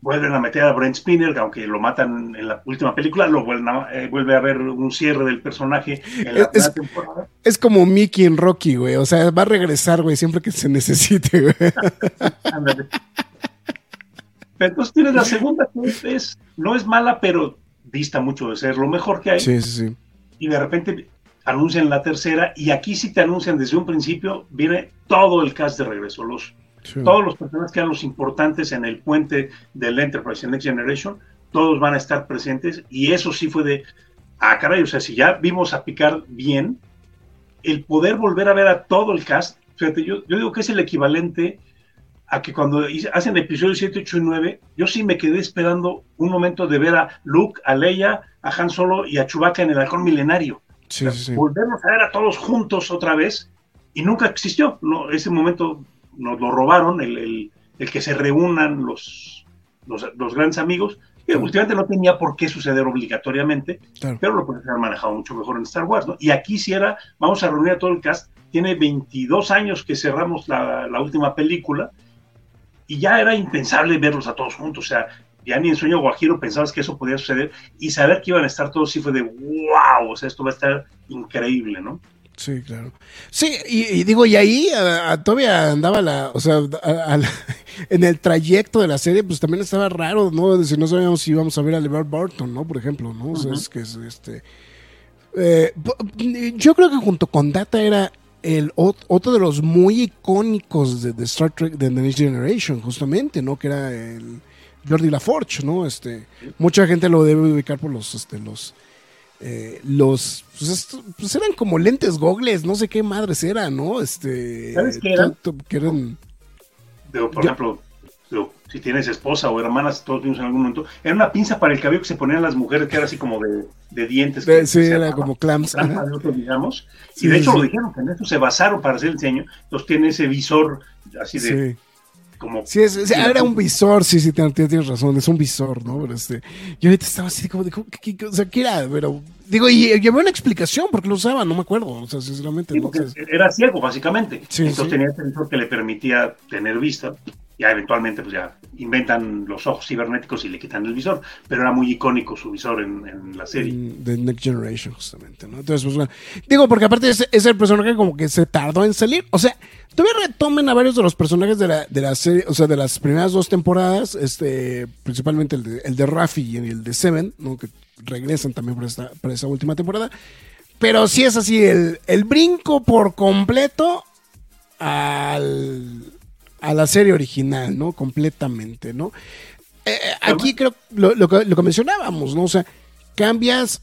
vuelven a meter a Brent Spinner, aunque lo matan en la última película, lo vuelven a, eh, vuelve a haber un cierre del personaje en la es, temporada. Es como Mickey en Rocky, güey. O sea, va a regresar, güey, siempre que se necesite, güey. pero entonces tienes la segunda que es, no es mala, pero dista mucho de ser lo mejor que hay. Sí, sí, sí. Y de repente anuncian la tercera, y aquí sí te anuncian desde un principio, viene todo el cast de regreso. Los todos los personajes que eran los importantes en el puente del Enterprise en Next Generation, todos van a estar presentes y eso sí fue de, ah, caray, o sea, si ya vimos a picar bien, el poder volver a ver a todo el cast, fíjate, yo, yo digo que es el equivalente a que cuando hacen episodios 7, 8 y 9, yo sí me quedé esperando un momento de ver a Luke, a Leia, a Han Solo y a Chewbacca en el halcón milenario. Sí, sí, Volvernos a ver a todos juntos otra vez y nunca existió. No, ese momento nos lo robaron, el, que se reúnan los, los, grandes amigos, que últimamente no tenía por qué suceder obligatoriamente, pero lo pueden haber manejado mucho mejor en Star Wars, ¿no? Y aquí si era, vamos a reunir a todo el cast, tiene 22 años que cerramos la, última película, y ya era impensable verlos a todos juntos, o sea, ya ni en Sueño Guajiro pensabas que eso podía suceder, y saber que iban a estar todos sí fue de wow, o sea, esto va a estar increíble, ¿no? Sí, claro. Sí, y, digo, y ahí todavía andaba la, o sea, en el trayecto de la serie, pues también estaba raro, ¿no? Si no sabíamos si íbamos a ver a LeVar Barton, ¿no? Por ejemplo, ¿no? O sea, es que es este. Eh, yo creo que junto con Data era el otro de los muy icónicos de, Star Trek de The Next Generation, justamente, ¿no? Que era el Jordi LaForge, ¿no? Este, mucha gente lo debe ubicar por los, este, los eh, los pues, pues, eran como lentes gogles, no sé qué madres eran, ¿no? Este, ¿Sabes qué eran? por ejemplo, si tienes esposa o hermanas, todos vimos en algún momento, era una pinza para el cabello que se ponían las mujeres, que era así como de, dientes. sí, era como clams. digamos. y de hecho lo dijeron, que en esto se basaron para hacer el diseño. Entonces tiene ese visor así de como... Sí, es, era un visor, sí, sí, tienes, razón, es un visor, ¿no? Pero este, yo ahorita estaba así como, ¿qué, o sea, ¿qué era? Pero, digo, y, y una explicación porque lo usaba, no me acuerdo, o sea, sinceramente. era ciego, básicamente. Entonces tenía ese visor que le permitía tener vista. Ya eventualmente, pues ya inventan los ojos cibernéticos y le quitan el visor, pero era muy icónico su visor en, la serie. De Next Generation, justamente, ¿no? Entonces, pues bueno, digo, porque aparte es, es el personaje como que se tardó en salir, o sea, Todavía retomen a varios de los personajes de la, de la serie, o sea, de las primeras dos temporadas, este, principalmente el de, el de Rafi y el de Seven, ¿no? que regresan también para, esta, para esa última temporada. Pero sí es así, el, el brinco por completo al, a la serie original, ¿no? Completamente, ¿no? Eh, eh, aquí creo lo, lo, que mencionábamos, ¿no? O sea, cambias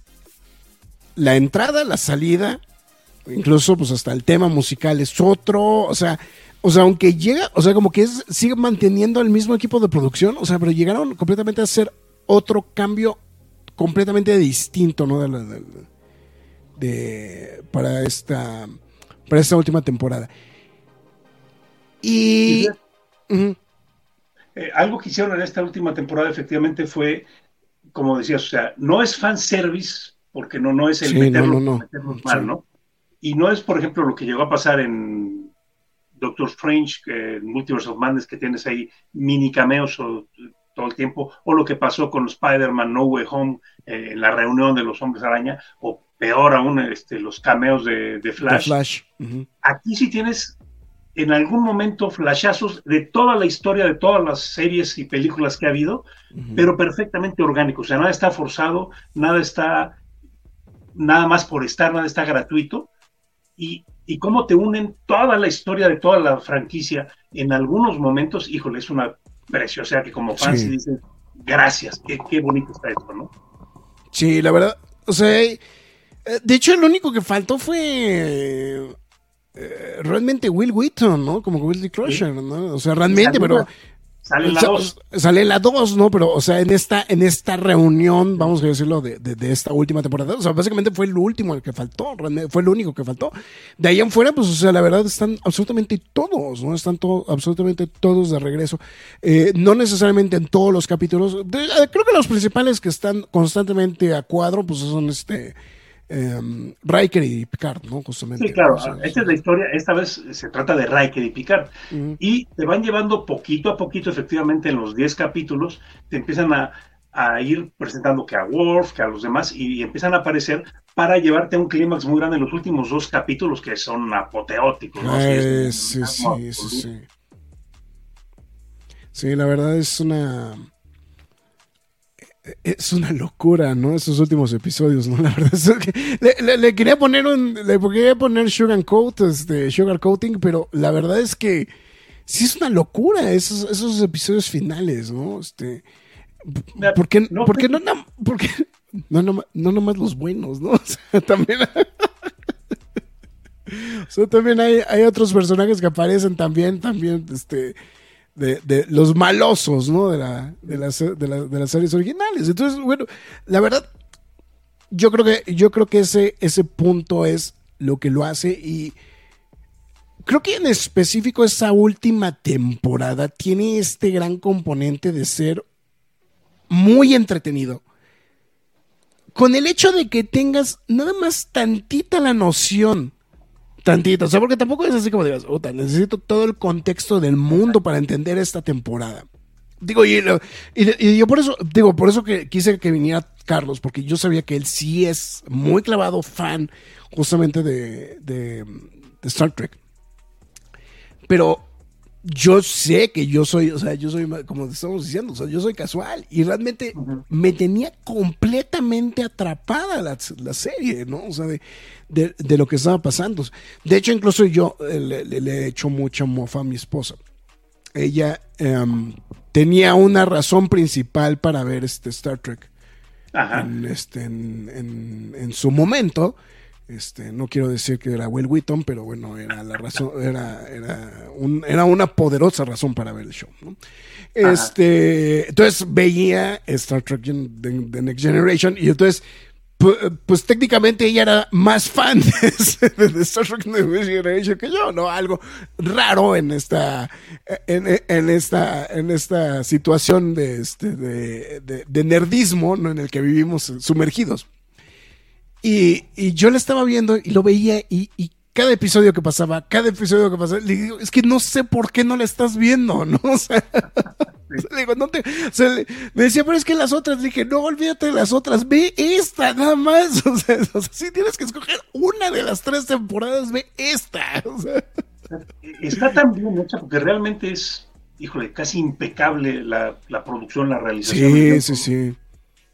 la entrada, la salida, incluso pues hasta el tema musical es otro, o sea, o sea, aunque llega, o sea, como que sigue manteniendo el mismo equipo de producción, o sea, pero llegaron completamente a hacer otro cambio completamente distinto, ¿no? De, de, para esta para esta última temporada. Y, eh, algo que hicieron en esta última temporada efectivamente fue, como decías, o sea, no es fan service porque no, no es el meterlo, no, mal, ¿no? Y no es, por ejemplo, lo que llegó a pasar en Doctor Strange, Multiverse of Madness, que tienes ahí mini cameos todo el tiempo, o lo que pasó con Spider-Man No Way Home eh, en la reunión de los hombres araña, o peor aún, este, los cameos de, Flash. Aquí sí tienes en algún momento flashazos de toda la historia, de todas las series y películas que ha habido, pero perfectamente orgánicos. O sea, nada está forzado, nada está nada más por estar, nada está gratuito. Y, y cómo te unen toda la historia de toda la franquicia en algunos momentos, híjole, es una precio. O sea, que como fans dicen, gracias, qué, qué bonito está esto, ¿no? Sí, la verdad, o sea, eh, de hecho, el único que faltó fue eh, realmente Will Wheaton, ¿no? Como Will Crusher, ¿no? O sea, realmente, pero Sale la 2. Sale la 2, ¿no? Pero, o sea, en esta, en esta reunión, vamos a decirlo, de, de, esta última temporada, o sea, básicamente fue el último el que faltó, fue el único que faltó. De ahí en fuera, pues, o sea, la verdad están absolutamente todos, ¿no? Están todo, absolutamente todos de regreso. Eh, no necesariamente en todos los capítulos. Eh, creo que los principales que están constantemente a cuadro, pues son este eh, Riker y Picard, ¿no? Justamente. Sí, claro, esta es la historia, esta vez se trata de Riker y Picard, y te van llevando poquito a poquito, efectivamente, en los 10 capítulos, te empiezan a, ir presentando que a Worf, que a los demás, y, empiezan a aparecer para llevarte a un clímax muy grande en los últimos dos capítulos que son apoteóticos, ¿no? sí, sí, sí, sí. Sí, la verdad es una es una locura, ¿no? Esos últimos episodios, ¿no? La verdad es que le, quería poner un, le quería poner sugar coat, este, sugar coating, pero la verdad es que sí es una locura esos, esos episodios finales, ¿no? Este, ¿por qué no, porque no, porque no, no, no nomás los buenos, ¿no? O sea, también, o sea, también hay, hay otros personajes que aparecen también, también, este, de, los malosos, ¿no? De, la, de, las, de, las series originales. Entonces, bueno, la verdad, yo creo que, yo creo que ese, ese punto es lo que lo hace y creo que en específico esa última temporada tiene este gran componente de ser muy entretenido. Con el hecho de que tengas nada más tantita la noción Tantito, o sea, porque tampoco es así como digas, necesito todo el contexto del mundo para entender esta temporada. Digo, y, y, yo por eso, digo, por eso que quise que viniera Carlos, porque yo sabía que él sí es muy clavado fan justamente de, de Star Trek. Pero yo sé que yo soy, o sea, yo soy, como estamos diciendo, o sea, yo soy casual y realmente me tenía completamente atrapada la, serie, ¿no? O sea, de, lo que estaba pasando. De hecho, incluso yo eh, le, he hecho mucha mofa a mi esposa. Ella em, tenía una razón principal para ver este Star Trek En, este, en su momento este, no quiero decir que era Will Wheaton, pero bueno, era la razón, era, era, era una poderosa razón para ver el show. Este, entonces veía Star Trek The, Next Generation y entonces, pues, técnicamente ella era más fan de, Star Trek The Next Generation que yo, ¿no? Algo raro en esta, en, esta, en esta situación de, este, de, nerdismo ¿no? en el que vivimos sumergidos. Y, yo la estaba viendo y lo veía y, cada episodio que pasaba, cada episodio que pasaba, le digo, es que no sé por qué no la estás viendo, ¿no? O sea, le digo, no te, me decía, pero es que las otras, le dije, no, olvídate de las otras, ve esta nada más, o sea, si tienes que escoger una de las tres temporadas, ve esta. Está tan bien hecha porque realmente es, híjole, casi impecable la, la producción, la realización. Sí, sí, sí.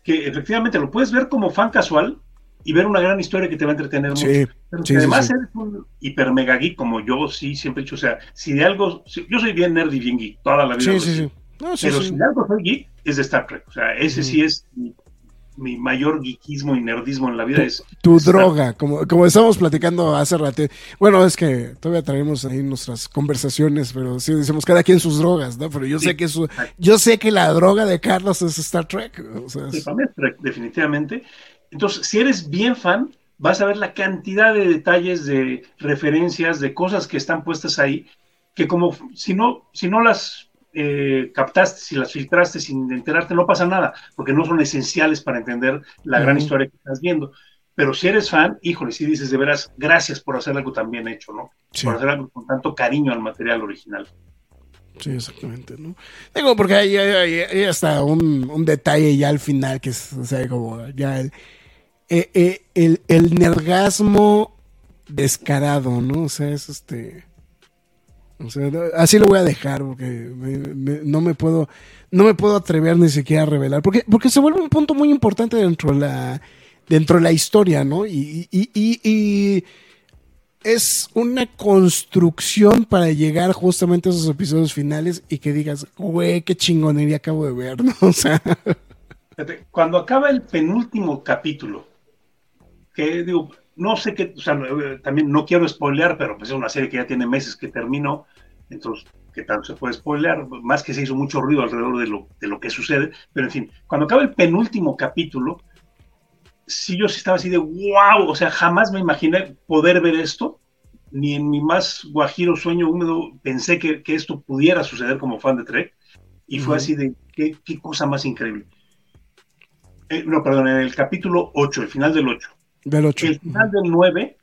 Que efectivamente lo puedes ver como fan casual, y ver una gran historia que te va a entretener mucho. Pero además eres un hiper mega geek como yo sí siempre he dicho, o sea, si de algo, yo soy bien nerd y bien geek toda la vida. Sí, sí, sí. pero si de algo soy geek es de Star Trek, o sea, ese sí es mi, mi mayor geekismo y nerdismo en la vida es... Tu droga, como, como estábamos platicando hace rato. Bueno, es que todavía traemos ahí nuestras conversaciones, pero sí decimos cada quien sus drogas, ¿no? Pero yo sé que eso, yo sé que la droga de Carlos es Star Trek. O sea, es... Trek, definitivamente. Entonces, si eres bien fan, vas a ver la cantidad de detalles, de referencias, de cosas que están puestas ahí, que como si no, si no las eh, captaste, si las filtraste sin enterarte, no pasa nada, porque no son esenciales para entender la gran historia que estás viendo. Pero si eres fan, híjole, si dices de veras, gracias por hacer algo tan bien hecho, ¿no? Por hacer algo con tanto cariño al material original. Sí, exactamente, ¿no? Digo, porque hay, hay, hasta un, un, detalle ya al final que es, o sea, como ya el, eh, eh, el, el nergasmo descarado, ¿no? O sea, es este así lo voy a dejar porque no me puedo no me puedo atrever ni siquiera a revelar porque porque se vuelve un punto muy importante dentro de la dentro de la historia, ¿no? Y, y, es una construcción para llegar justamente a esos episodios finales y que digas, güey, qué chingonería acabo de ver, ¿no? O sea, cuando acaba el penúltimo capítulo, que digo, no sé qué, o sea, también no quiero spoilear, pero pues es una serie que ya tiene meses que terminó, entonces, ¿qué tanto se puede spoilear? Más que se hizo mucho ruido alrededor de lo, de lo que sucede, pero en fin, cuando acaba el penúltimo capítulo, sí yo sí estaba así de wow, o sea, jamás me imaginé poder ver esto, ni en mi más guajiro sueño húmedo pensé que, que esto pudiera suceder como fan de Trek, y fue así de qué, qué cosa más increíble. Eh, no, perdón, en el capítulo 8, el final del 8 del 8. El final del 9,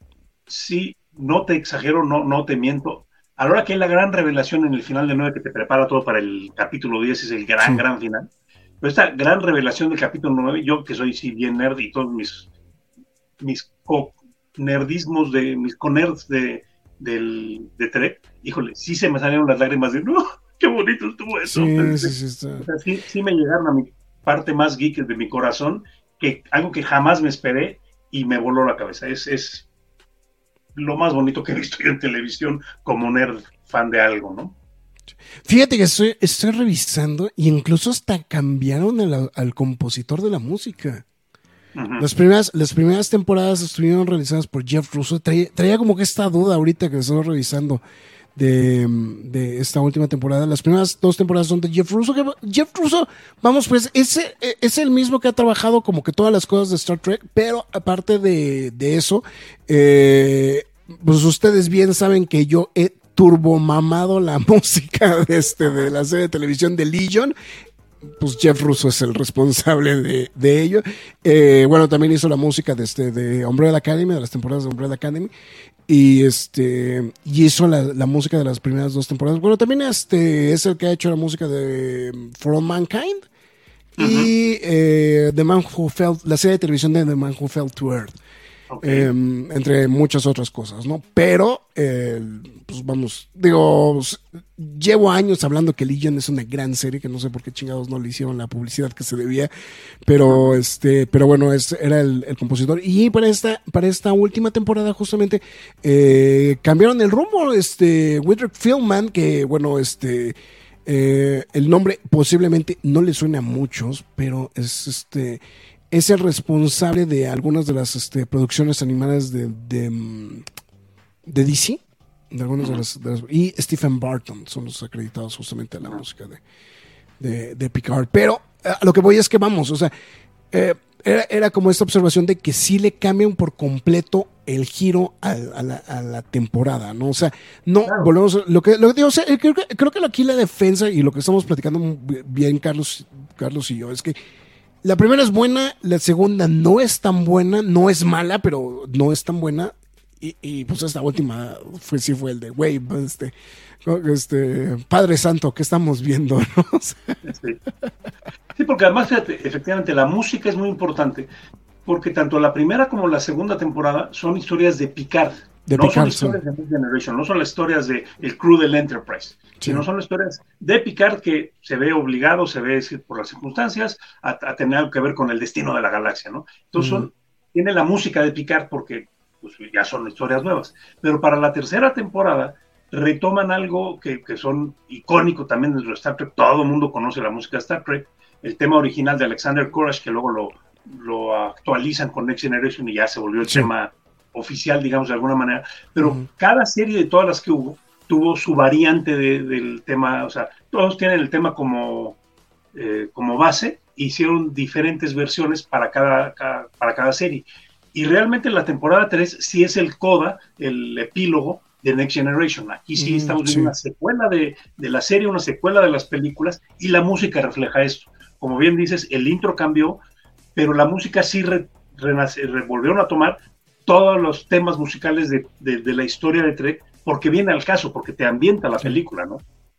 sí, no te exagero, no, no te miento. A la hora que hay la gran revelación en el final del 9 que te prepara todo para el capítulo 10, es el gran, gran final. Pero esta gran revelación del capítulo 9, yo que soy sí bien nerd y todos mis, mis nerdismos, de, mis conerds de, del, de Trek, híjole, sí se me salieron las lágrimas de, no, qué bonito estuvo eso. Sí, sí, sí, sí, sí me llegaron a mi parte más geek de mi corazón, que algo que jamás me esperé y me voló la cabeza. Es, es lo más bonito que he visto yo en televisión como nerd fan de algo, ¿no? Fíjate que estoy, estoy revisando y incluso hasta cambiaron al compositor de la música. las, primeras, las primeras temporadas estuvieron realizadas por Jeff Russo. Traía, traía como que esta duda ahorita que estoy revisando de, esta última temporada. Las primeras dos temporadas son de Jeff Russo. Jeff Russo, vamos, pues es, es el mismo que ha trabajado como que todas las cosas de Star Trek, pero aparte de, eso, eh, pues ustedes bien saben que yo he turbomamado la música de, este, de la serie de televisión de Legion pues Jeff Russo es el responsable de, ello. Eh, bueno, también hizo la música de, este, de Umbrella Academy, de las temporadas de Umbrella Academy. Y este y hizo la, música de las primeras dos temporadas. Bueno, también este es el que ha hecho la música de For All Mankind. Y eh, The Man Who Fell, la serie de televisión de The Man Who Fell to Earth. Em, entre muchas otras cosas, ¿no? Pero, eh, pues vamos, digo, llevo años hablando que Legion es una gran serie, que no sé por qué chingados no le hicieron la publicidad que se debía, pero este, pero bueno, es, era el, compositor. Y para esta, para esta última temporada, justamente, eh, cambiaron el rumbo, este, Widrick Fieldman, que bueno, este, eh, el nombre posiblemente no le suene a muchos, pero es este es el responsable de algunas de las este, producciones animadas de, de, mm, DC. De algunas de las, y Stephen Barton son los acreditados justamente a la música de, de, Picard. Pero a lo que voy es que vamos, o sea, eh, era, como esta observación de que sí le cambian por completo el giro a, la, temporada, ¿no? O sea, no volvemos, lo que, lo que digo, o sea, creo, que, creo que aquí la defensa y lo que estamos platicando bien Carlos, Carlos y yo es que la primera es buena, la segunda no es tan buena, no es mala, pero no es tan buena. Y, pues esta última fue sí fue el de, güey, pues, este, este, Padre Santo, ¿qué estamos viendo? sí. porque además, fíjate, efectivamente, la música es muy importante, porque tanto la primera como la segunda temporada son historias de Picard no son historias de Next Generation, no son las historias del el crew del Enterprise, sino son las historias de Picard que se ve obligado, se ve por las circunstancias, a, tener algo que ver con el destino de la galaxia, ¿no? Entonces tiene la música de Picard porque pues, ya son historias nuevas. Pero para la tercera temporada retoman algo que, que son icónico también de Star Trek, todo el mundo conoce la música de Star Trek, el tema original de Alexander Courage, que luego lo, lo actualizan con Next Generation y ya se volvió el tema oficial, digamos, de alguna manera. Pero cada serie de todas las que hubo tuvo su variante del tema, o sea, todos tienen el tema como, eh, como base, hicieron diferentes versiones para cada, para cada serie. Y realmente la temporada 3 sí es el coda, el epílogo de Next Generation. Aquí sí estamos viendo una secuela de, de, la serie, una secuela de las películas y la música refleja esto. Como bien dices, el intro cambió, pero la música sí re, volvieron a tomar todos los temas musicales de, de, la historia de Trek porque viene al caso, porque te ambienta la película, ¿no?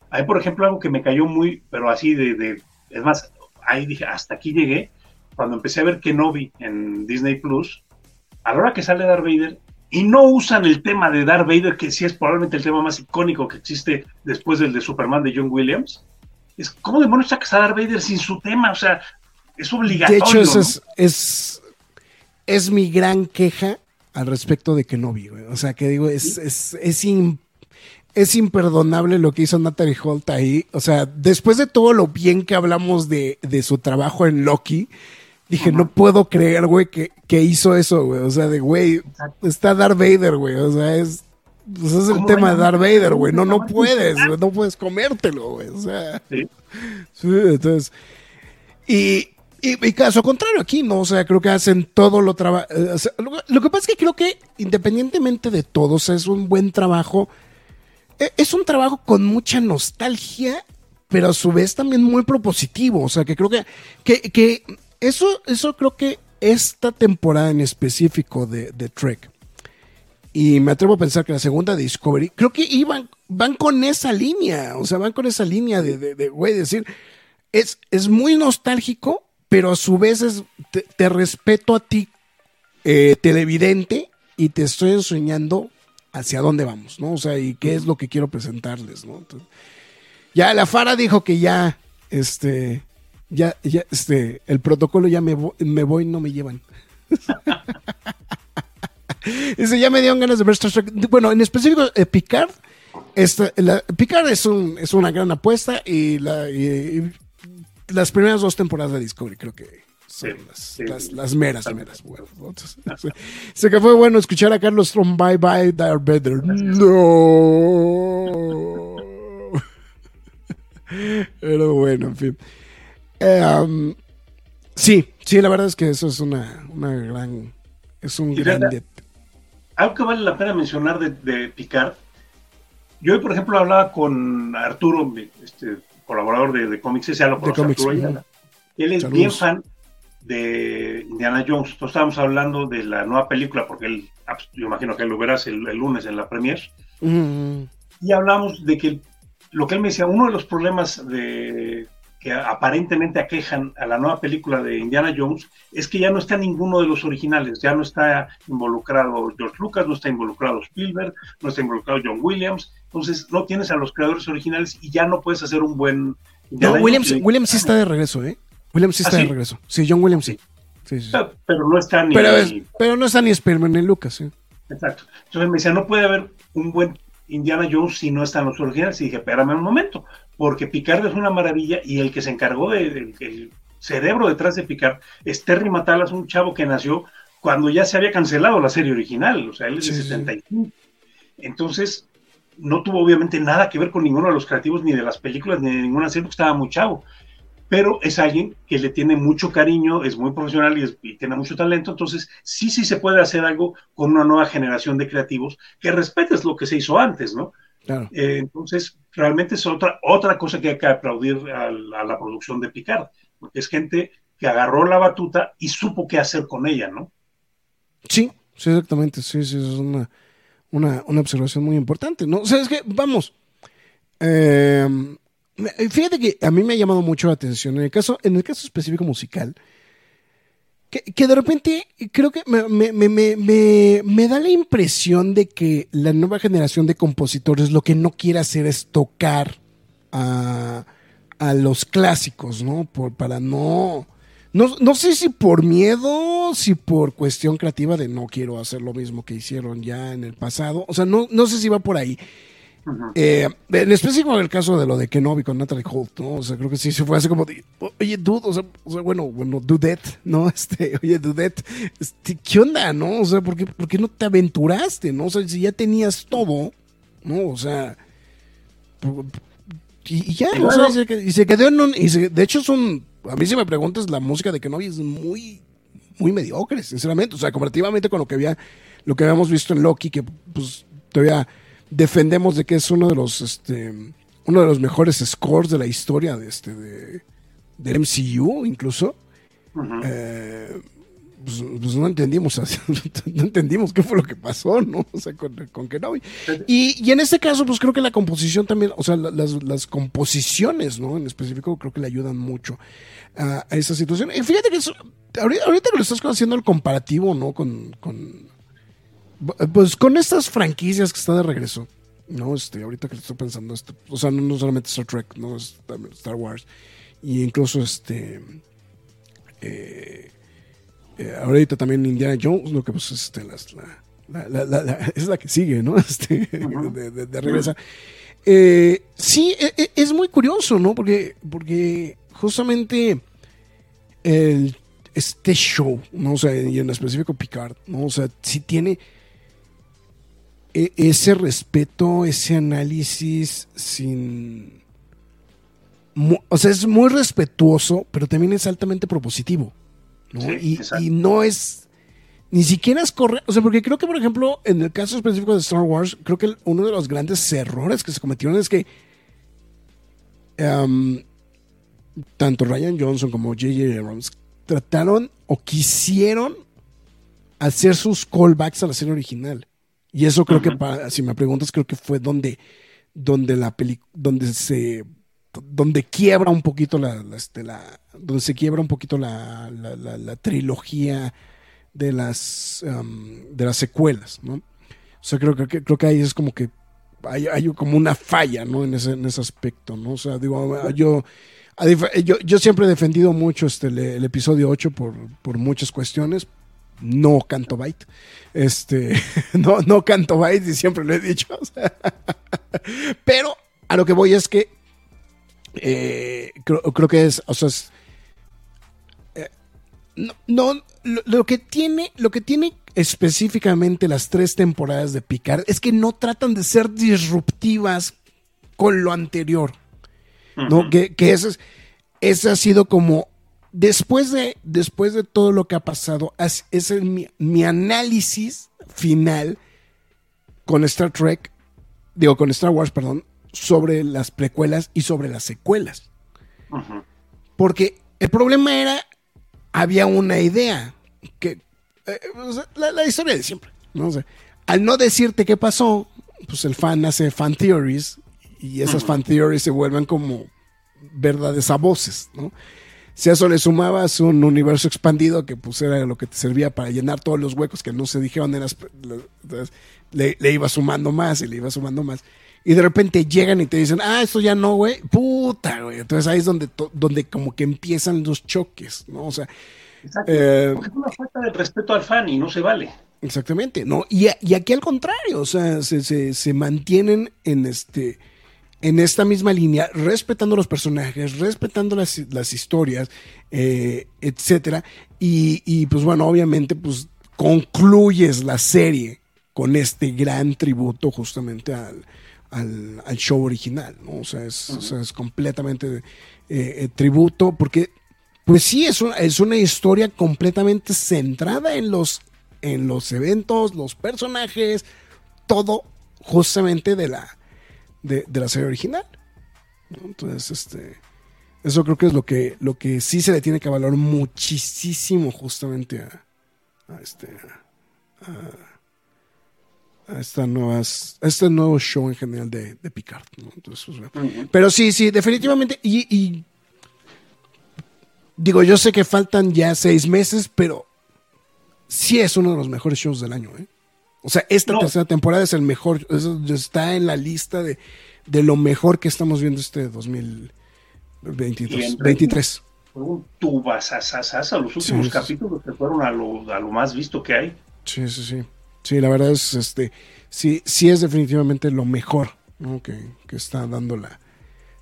Hay, por ejemplo, algo que me cayó muy, pero así de, de es más, ahí dije, hasta aquí llegué, cuando empecé a ver Kenobi en Disney Plus, a la hora que sale Darth Vader, y no usan el tema de Darth Vader, que sí es probablemente el tema más icónico que existe después del de Superman de John Williams, es ¿cómo demonios sacas a Darth Vader sin su tema? O sea, es obligatorio. De hecho, es, es, es, mi gran queja al respecto de Kenobi, güey. O sea, que digo, es, es, es, es imperdonable lo que hizo Natalie Holt ahí. O sea, después de todo lo bien que hablamos de, de su trabajo en Loki, dije, no puedo creer, güey, que, que, hizo eso, güey. O sea, de, güey, está Darth Vader, güey. O sea, es, pues es el tema de Darth Vader, güey. No, no puedes, no puedes comértelo, güey. O sea, sí. sí entonces, y, y, caso contrario aquí, ¿no? O sea, creo que hacen todo lo trabajo. Eh, lo, que pasa es que creo que independientemente de todo, o sea, es un buen trabajo. E, es un trabajo con mucha nostalgia, pero a su vez también muy propositivo. O sea, que creo que, que, que eso, eso creo que esta temporada en específico de, de, Trek, y me atrevo a pensar que la segunda Discovery, creo que iban, van con esa línea. O sea, van con esa línea de, de, de güey, decir, es, es muy nostálgico, pero a su vez es, te, respeto a ti, eh, televidente, y te estoy enseñando hacia dónde vamos, ¿no? O sea, y qué es lo que quiero presentarles, ¿no? ya la Fara dijo que ya, este, ya, ya, este, el protocolo ya me, me voy, no me llevan. Dice, ya me dieron ganas de ver Star Trek. Bueno, en específico, eh, Picard. Esta, Picard es, un, es una gran apuesta y, la, y, las primeras dos temporadas de Discovery creo que son las, las, meras, meras. Bueno, sé que fue bueno escuchar a Carlos from Bye Bye Darth Vader. No. Pero bueno, en fin. Um, sí, sí, la verdad es que eso es una, una gran. Es un gran. Algo que vale la pena mencionar de, de Picard. Yo hoy, por ejemplo, hablaba con Arturo, este, colaborador de, de cómics, ese lo Arturo Él es bien fan de Indiana Jones. Entonces estábamos hablando de la nueva película, porque él, ah, pues, yo imagino que él lo verás el, lunes en la premier. Y hablamos de que lo que él me decía, uno de los problemas de que aparentemente aquejan a la nueva película de Indiana Jones es que ya no está ninguno de los originales, ya no está involucrado George Lucas, no está involucrado Spielberg, no está involucrado John Williams, entonces no tienes a los creadores originales y ya no puedes hacer un buen... no, Williams, Williams sí está de regreso, ¿eh? Williams sí está ¿Ah, de regreso. Sí, John Williams sí. Pero, no está ni... Pero, no está ni Spielberg ni Lucas, sí. Exacto. Entonces me decía, no puede haber un buen Indiana Jones si no están los originales. Y dije, espérame un momento, porque Picard es una maravilla y el que se encargó del de, cerebro detrás de Picard es Terry Matalas, un chavo que nació cuando ya se había cancelado la serie original, o sea, él es de 75. Entonces, no tuvo obviamente nada que ver con ninguno de los creativos, ni de las películas, ni de ninguna serie, porque estaba muy chavo. Pero es alguien que le tiene mucho cariño, es muy profesional y, y, tiene mucho talento. Entonces, sí, sí se puede hacer algo con una nueva generación de creativos que respetes lo que se hizo antes, ¿no? Eh, entonces, realmente es otra, otra cosa que hay que aplaudir a, la producción de Picard, porque es gente que agarró la batuta y supo qué hacer con ella, ¿no? Sí, sí, exactamente, sí, sí, es una, una, observación muy importante, ¿no? O sea, es que, vamos, em, fíjate que a mí me ha llamado mucho la atención, en el caso, en el caso específico musical, que, de repente creo que me, da la impresión de que la nueva generación de compositores lo que no quiere hacer es tocar a, los clásicos, ¿no? Por, para no, no... No sé si por miedo, si por cuestión creativa de no quiero hacer lo mismo que hicieron ya en el pasado. O sea, no, no sé si va por ahí. Eh, en específico en el caso de lo de Kenobi con Natalie Holt, ¿no? O sea, creo que sí se fue así como de, oye, dude, o sea, bueno, bueno, Dudette, ¿no? Este, oye, Dudette, este, ¿qué onda, no? O sea, ¿por qué, ¿por qué no te aventuraste, no? O sea, si ya tenías todo, ¿no? O sea, y, ya, o sea, y se, quedó en un, y de hecho son, a mí si me preguntas, la música de Kenobi es muy, muy mediocre, sinceramente, o sea, comparativamente con lo que había, lo que habíamos visto en Loki, que pues todavía defendemos de que es uno de los este uno de los mejores scores de la historia de este de, del MCU incluso. Eh, pues, pues, no entendimos no entendimos qué fue lo que pasó no o sea con, con Kenobi y, y en este caso pues creo que la composición también o sea las, las composiciones no en específico creo que le ayudan mucho a, esa situación y fíjate que ahorita, ahorita que lo estás haciendo el comparativo no con, con pues con estas franquicias que están de regreso, ¿no? Este, ahorita que estoy pensando, esto, o sea, no, solamente Star Trek, ¿no? Star Wars. Y incluso este. Eh, eh, ahorita también Indiana Jones, lo que pues este, la, es la que sigue, ¿no? Este, de, de, regresa. Eh, sí, e, e, es muy curioso, ¿no? Porque, porque justamente el, este show, ¿no? O sea, y en específico Picard, ¿no? O sea, sí tiene e, ese respeto, ese análisis sin... O sea, es muy respetuoso, pero también es altamente propositivo. ¿No? y, no es... Ni siquiera es correcto. O sea, porque creo que, por ejemplo, en el caso específico de Star Wars, creo que uno de los grandes errores que se cometieron es que em, tanto Ryan Johnson como J.J. Abrams trataron o quisieron hacer sus callbacks a la serie original. Y eso creo que, si me preguntas, creo que fue donde, donde la peli, donde se, donde quiebra un poquito la, este, la, donde se quiebra un poquito la, la, trilogía de las, um, de las secuelas, ¿no? O sea, creo que, creo que ahí es como que hay, hay como una falla, ¿no? En ese, en ese aspecto, ¿no? O sea, digo, yo, yo, yo siempre he defendido mucho este, el, episodio 8 por, por muchas cuestiones, no canto byte. Este, no, no canto byte y siempre lo he dicho. pero a lo que voy es que eh, creo, que es, o sea, eh, no, lo, que tiene, lo que tiene específicamente las tres temporadas de Picard es que no tratan de ser disruptivas con lo anterior. ¿no? Que, que ese, ese ha sido como después de, después de todo lo que ha pasado, es, mi, análisis final con Star Trek, digo, con Star Wars, perdón, sobre las precuelas y sobre las secuelas. Porque el problema era, había una idea, que eh, la, historia de siempre, ¿no? al no decirte qué pasó, pues el fan hace fan theories y esas fan theories se vuelven como verdades a voces, ¿no? Si a eso le sumabas un universo expandido que pues era lo que te servía para llenar todos los huecos que no se dijeron, eras, le, le iba sumando más y le iba sumando más. Y de repente llegan y te dicen, ah, esto ya no, güey, puta, güey. Entonces ahí es donde, donde como que empiezan los choques, ¿no? O sea... Exacto. Eh, Porque es una falta de respeto al fan y no se vale. Exactamente, ¿no? Y, y aquí al contrario, o sea, se, se, se mantienen en este en esta misma línea, respetando los personajes, respetando las, historias, eh, etcétera. Y, pues bueno, obviamente, pues concluyes la serie con este gran tributo justamente al, show original, ¿no? O sea, es, completamente eh, eh, tributo, porque, pues sí, es una, es una historia completamente centrada en los, en los eventos, los personajes, todo justamente de la, de, la serie original. Entonces, este, eso creo que es lo que, lo que sí se le tiene que valorar muchísimo justamente a, este, a, esta nuevas, este nuevo show en general de, Picard. Entonces, pues, Pero sí, sí, definitivamente. Y, digo, yo sé que faltan ya seis meses, pero sí es uno de los mejores shows del año. ¿eh? O sea, esta tercera temporada es el mejor, está en la lista de, lo mejor que estamos viendo este 2023. 23. Fue un tubasasasasa, los últimos capítulos que fueron a lo, a lo más visto que hay. Sí, sí, sí. Sí, la verdad es, este, sí, sí es definitivamente lo mejor ¿no? que, que está dando la,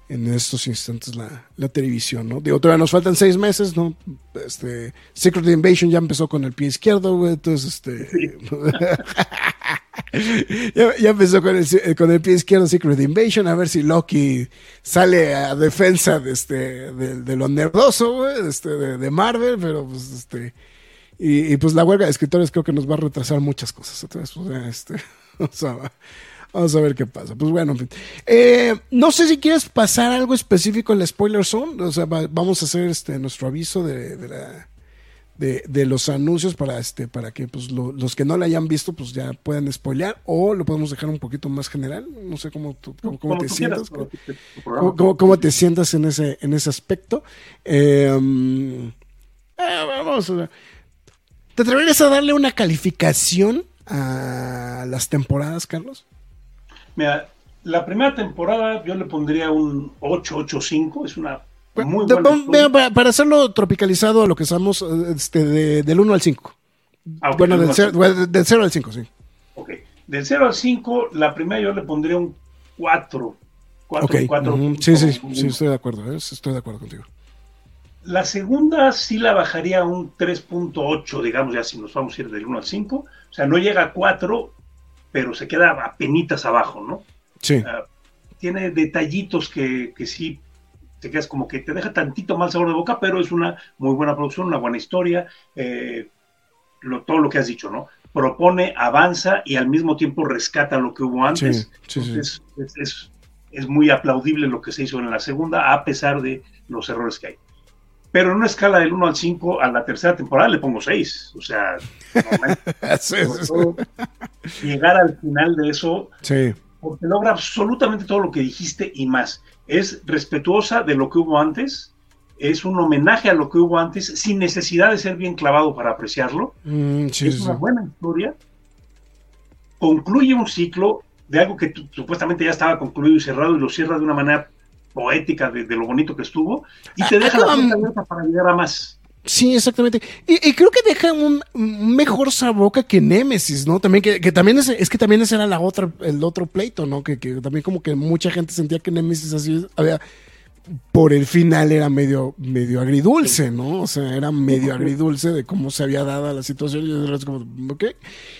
en estos instantes la, la televisión, ¿no? Digo, todavía nos faltan seis meses, ¿no? Este, Secret Invasion ya empezó con el pie izquierdo, güey, entonces, este... ya, ya, empezó con el, con el pie izquierdo Secret Invasion, a ver si Loki sale a defensa de, este, de, de lo nerdoso, güey, este, de, de, Marvel, pero pues, este... Y, y, pues la huelga de escritores creo que nos va a retrasar muchas cosas. Entonces, pues, este, Vamos a ver qué pasa. Pues bueno, eh, no sé si quieres pasar algo específico en la spoiler zone. O sea, va, vamos a hacer este nuestro aviso de, de, la, de, de, los anuncios para este para que pues lo, los que no la hayan visto pues ya puedan spoilear o lo podemos dejar un poquito más general. No sé cómo, tú, cómo, cómo te sientas. Cómo, cómo, te sientas en ese en ese aspecto. Eh, eh, vamos a ver. ¿Te atreverías a darle una calificación a las temporadas, Carlos? Mira, la primera temporada yo le pondría un 8-8-5, es una muy buena para, para, hacerlo tropicalizado a lo que estamos este, de, del 1 al 5. Ah, okay, bueno, del 0, del 0 al 5, sí. Ok, del 0 al 5, la primera yo le pondría un 4. 4, okay. 4 uh -huh. Sí, sí, sí, estoy de acuerdo, ¿eh? estoy de acuerdo contigo. La segunda sí la bajaría a un 3.8, digamos, ya si nos vamos a ir del 1 al 5. O sea, no llega a 4, pero se queda a penitas abajo, ¿no? Sí. Uh, tiene detallitos que, que, sí te quedas como que te deja tantito mal sabor de boca, pero es una muy buena producción, una buena historia, eh, lo, todo lo que has dicho, ¿no? Propone, avanza y al mismo tiempo rescata lo que hubo antes. Sí, sí, es, es, es, muy aplaudible lo que se hizo en la segunda, a pesar de los errores que hay. Pero en una escala del 1 al 5, a la tercera temporada le pongo 6. O sea, sí, sí. llegar al final de eso, sí. porque logra absolutamente todo lo que dijiste y más. Es respetuosa de lo que hubo antes, es un homenaje a lo que hubo antes, sin necesidad de ser bien clavado para apreciarlo. Mm, sí, es una buena historia. Concluye un ciclo de algo que supuestamente ya estaba concluido y cerrado y lo cierra de una manera poética de, de, lo bonito que estuvo y te deja la puerta abierta para llegar a más. Sí, exactamente. Y, y, creo que deja un, mejor saboca que Nemesis, ¿no? También que, que también es, es, que también ese era la otra, el otro pleito, ¿no? Que, que, también como que mucha gente sentía que Nemesis así había por el final era medio, medio agridulce, ¿no? O sea, era medio agridulce de cómo se había dado la situación y era como, ok.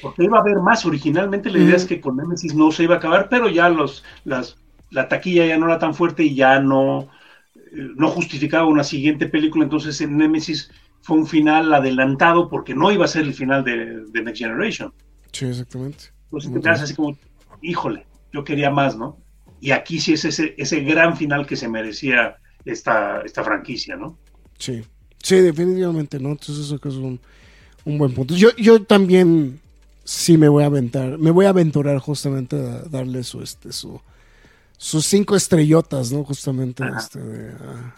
Porque iba a haber más. Originalmente la idea mm. es que con Nemesis no se iba a acabar, pero ya los, las la taquilla ya no era tan fuerte y ya no, no justificaba una siguiente película, entonces en Nemesis fue un final adelantado porque no iba a ser el final de, de Next Generation. Sí, exactamente. Entonces te quedas así como, híjole, yo quería más, ¿no? Y aquí sí es ese, ese gran final que se merecía esta, esta franquicia, ¿no? Sí, sí, definitivamente, ¿no? Entonces eso es un, un buen punto. Yo, yo también sí me voy a aventar, me voy a aventurar justamente a darle su, este, su, sus cinco estrellotas, ¿no? Justamente este,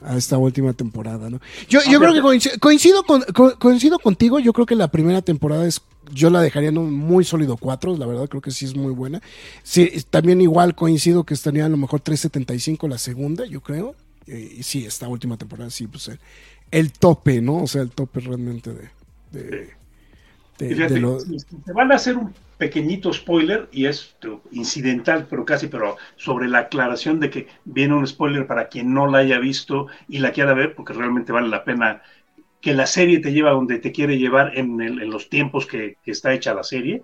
a, a, esta última temporada, ¿no? Yo, yo creo que coincido, coincido, con, coincido contigo, yo creo que la primera temporada es, yo la dejaría en un muy sólido 4, la verdad creo que sí es muy buena. Sí, también igual coincido que estaría a lo mejor 3.75 la segunda, yo creo. Y, y sí, esta última temporada sí, pues el, el, tope, ¿no? O sea, el tope realmente de... de, de, Fíjate, de lo... si te van a hacer un pequeñito spoiler y es incidental, pero casi, pero sobre la aclaración de que viene un spoiler para quien no la haya visto y la quiera ver, porque realmente vale la pena que la serie te lleva donde te quiere llevar en, el, los tiempos que, que, está hecha la serie.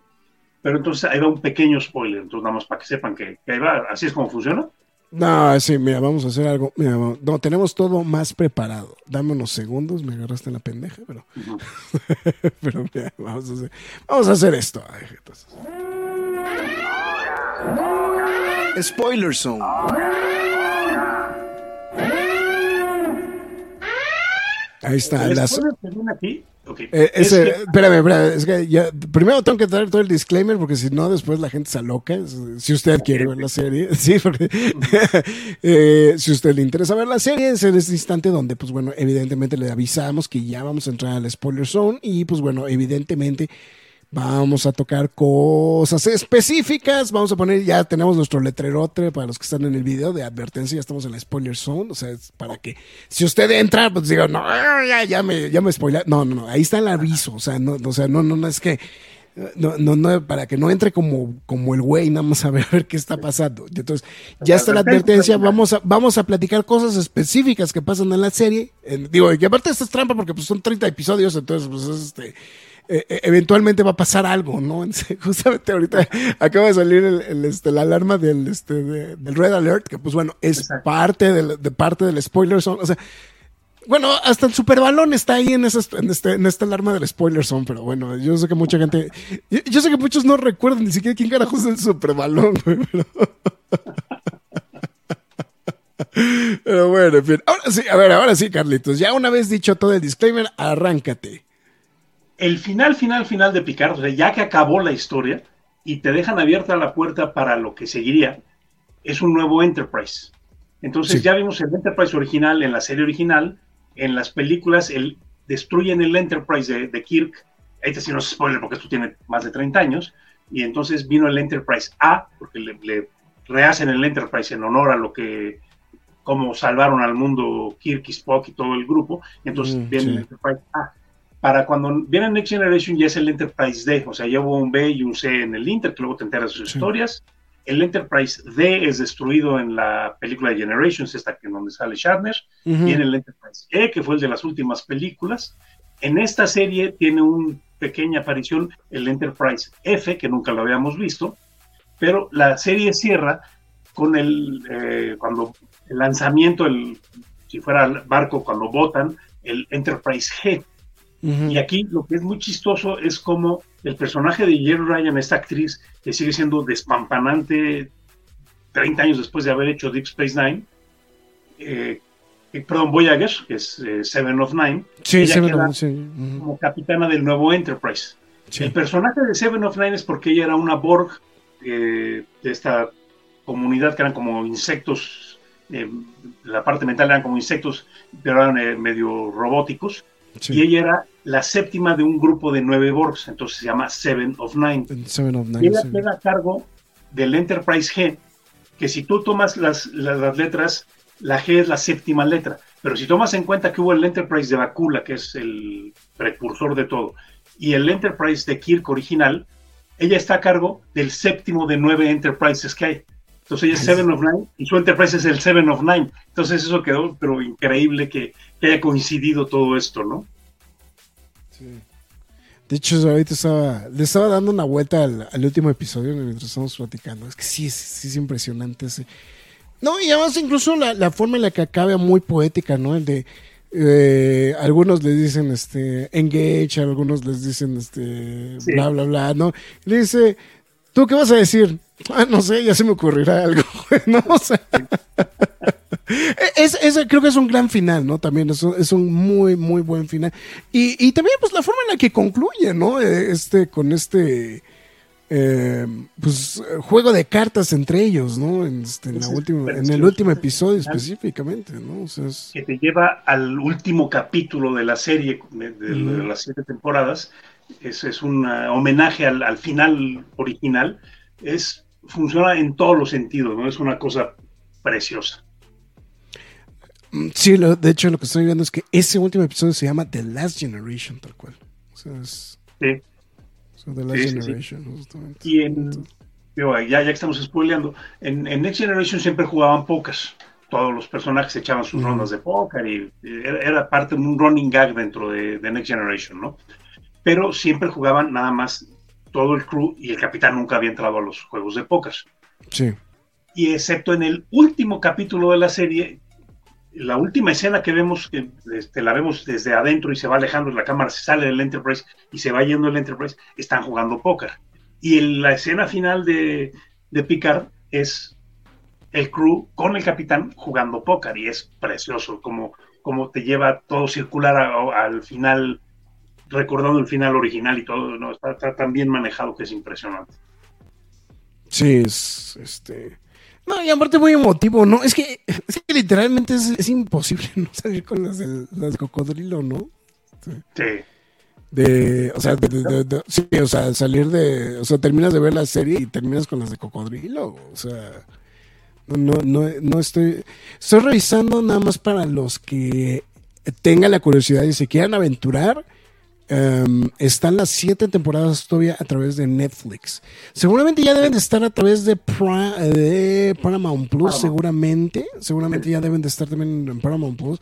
Pero entonces ahí va un pequeño spoiler, entonces nada más para que sepan que, que ahí va, así es como funciona. No, sí, mira, vamos a hacer algo. Mira, no, tenemos todo más preparado. Dame unos segundos, me agarraste en la pendeja, pero. -huh. pero mira, vamos a hacer, vamos a hacer esto. Entonces. Spoiler Zone. Ahí está. Las... Aquí? Okay. Eh, ese, es que... espérame, espérame, es que ya, primero tengo que dar todo el disclaimer porque si no después la gente se aloca. Si usted quiere ver la serie, sí, porque eh, si usted le interesa ver la serie es en este instante donde, pues bueno, evidentemente le avisamos que ya vamos a entrar al spoiler zone y pues bueno, evidentemente Vamos a tocar cosas específicas. Vamos a poner, ya tenemos nuestro letrerote para los que están en el video de advertencia. Ya estamos en la spoiler zone. O sea, es para que si usted entra, pues diga, no, ya, ya me, ya me spoilé. No, no, no. Ahí está el aviso. O sea, no, o sea, no, no, no es que No, no, no, para que no entre como, como el güey, nada más a ver, qué está pasando. Entonces, ya está la advertencia, vamos a, vamos a platicar cosas específicas que pasan en la serie. Digo, y aparte esta es trampa porque pues, son 30 episodios, entonces, pues, es, este, eh, eh, eventualmente va a pasar algo, ¿no? Justamente ahorita acaba de salir el, el, este, la alarma del, este, de- del Red Alert, que pues bueno, es Exacto. parte del, de parte del spoiler zone. O sea, bueno, hasta el superbalón está ahí en, esas- en, este, en esta alarma del spoiler zone, pero bueno, yo sé que mucha gente, yo, yo sé que muchos no recuerdan ni siquiera quién carajo es el superbalón, güey, pero... Pero bueno, en fin. Ahora sí, a ver, ahora sí, Carlitos. Ya una vez dicho todo el disclaimer, arráncate. El final, final, final de Picard, o sea, ya que acabó la historia y te dejan abierta la puerta para lo que seguiría, es un nuevo Enterprise. Entonces Sí. ya vimos el Enterprise original en la serie original, en las películas el, destruyen el Enterprise de, de Kirk, este sí no es spoiler porque esto tiene más de 30 años, y entonces vino el Enterprise A, porque le, le rehacen el Enterprise en honor a lo que, como salvaron al mundo Kirk y Spock y todo el grupo, entonces Mm, viene sí. el Enterprise A para cuando viene Next Generation ya es el Enterprise D, o sea, ya hubo un B y un C en el Inter, que luego te enteras de sus Sí. historias. El Enterprise D es destruido en la película de Generations, esta que donde sale Shatner. Ujú. Viene el Enterprise E, que fue el de las últimas películas. En esta serie tiene una pequeña aparición el Enterprise F, que nunca lo habíamos visto, pero la serie cierra con el, eh, cuando el lanzamiento, el, si fuera el barco, cuando votan, el Enterprise G, Y aquí lo que es muy chistoso es como el personaje de Jerry Ryan, esta actriz que sigue siendo despampanante 30 años después de haber hecho Deep Space Nine, eh, eh, perdón, Voyager, que es eh, Seven of Nine, Sí, queda sí, como capitana del nuevo Enterprise. Sí. El personaje de Seven of Nine es porque ella era una Borg eh, de esta comunidad que eran como insectos, eh, la parte mental eran como insectos, pero eran eh, medio robóticos Sí. y ella era la séptima de un grupo de nueve Borgs, entonces se llama Seven of Nine. En Seven of Y Nine, ella sí. queda a cargo del Enterprise G, que si tú tomas las, las, las letras, la G es la séptima letra, pero si tomas en cuenta que hubo el Enterprise de Bakula, que es el precursor de todo, y el Enterprise de Kirk original, ella está a cargo del séptimo de nueve Enterprises que hay. Entonces ella es Seven of Nine y su Enterprise es el Seven of Nine. Entonces eso quedó, pero increíble que, que haya coincidido todo esto, ¿no? Sí. De hecho, ahorita estaba, le estaba dando una vuelta al, al último episodio mientras estamos platicando. Es que sí, sí es impresionante ese. No, y además incluso la, la forma en la que acaba muy poética, ¿no? El de eh, algunos les dicen este engage, algunos les dicen este Sí. bla bla bla, ¿no? Le dice, ¿tú qué vas a decir? Ah, no sé, ya se me ocurrirá algo, ¿no? O sea, es, es- creo que es un gran final, ¿no? También es un, es un muy, muy buen final. Y, y también, pues, la forma en la que concluye, ¿no? Eh, Este, con este, eh, pues, juego de cartas entre ellos, ¿no? En, este, en la última, en el último episodio específicamente, ¿no? O sea, es- que te lleva al último capítulo de la serie, de, de- de Ujú. las siete temporadas. Es, es un ah, homenaje al, al final original. Es, funciona en todos los sentidos, ¿no? Es una cosa preciosa. Mm, Sí, lo- de hecho lo que estoy viendo es que ese último episodio se llama The Last Generation, tal cual. O sea, es Sí. o sea, The Last Sí, sí, sí. Generation, justamente. Y en, digo, ya, ya que estamos spoileando, en, en Next Generation siempre jugaban pocas. Todos los personajes echaban sus rondas de póker y eh, era, era parte de un running gag dentro de, de Next Generation, ¿no? Pero siempre jugaban nada más todo el crew y el capitán nunca había entrado a los juegos de póker. Sí. Y excepto en el último capítulo de la serie, la última escena que vemos, que este, la vemos desde adentro y se va alejando, la cámara se sale del Enterprise y se va yendo el Enterprise, están jugando póker. Y en la escena final de, de Picard es el crew con el capitán jugando póker y es precioso como, como te lleva todo circular a- al final, recordando el final original y todo, ¿no? está, está tan bien manejado que es impresionante. Sí, es este. No, y aparte muy emotivo, ¿no? Es que, es que literalmente es, es imposible no salir con las las cocodrilo, ¿no? Sí. De, o sea, de- de- sí, o sea, salir de, o sea, terminas de ver la serie y terminas con las de cocodrilo, o sea, no, no, no estoy, estoy revisando nada más para los que tengan la curiosidad y se quieran aventurar, em, están las siete temporadas todavía a través de Netflix. Seguramente ya deben de estar a través de, de Paramount Plus, seguramente. Seguramente ya deben de estar también en Paramount Plus.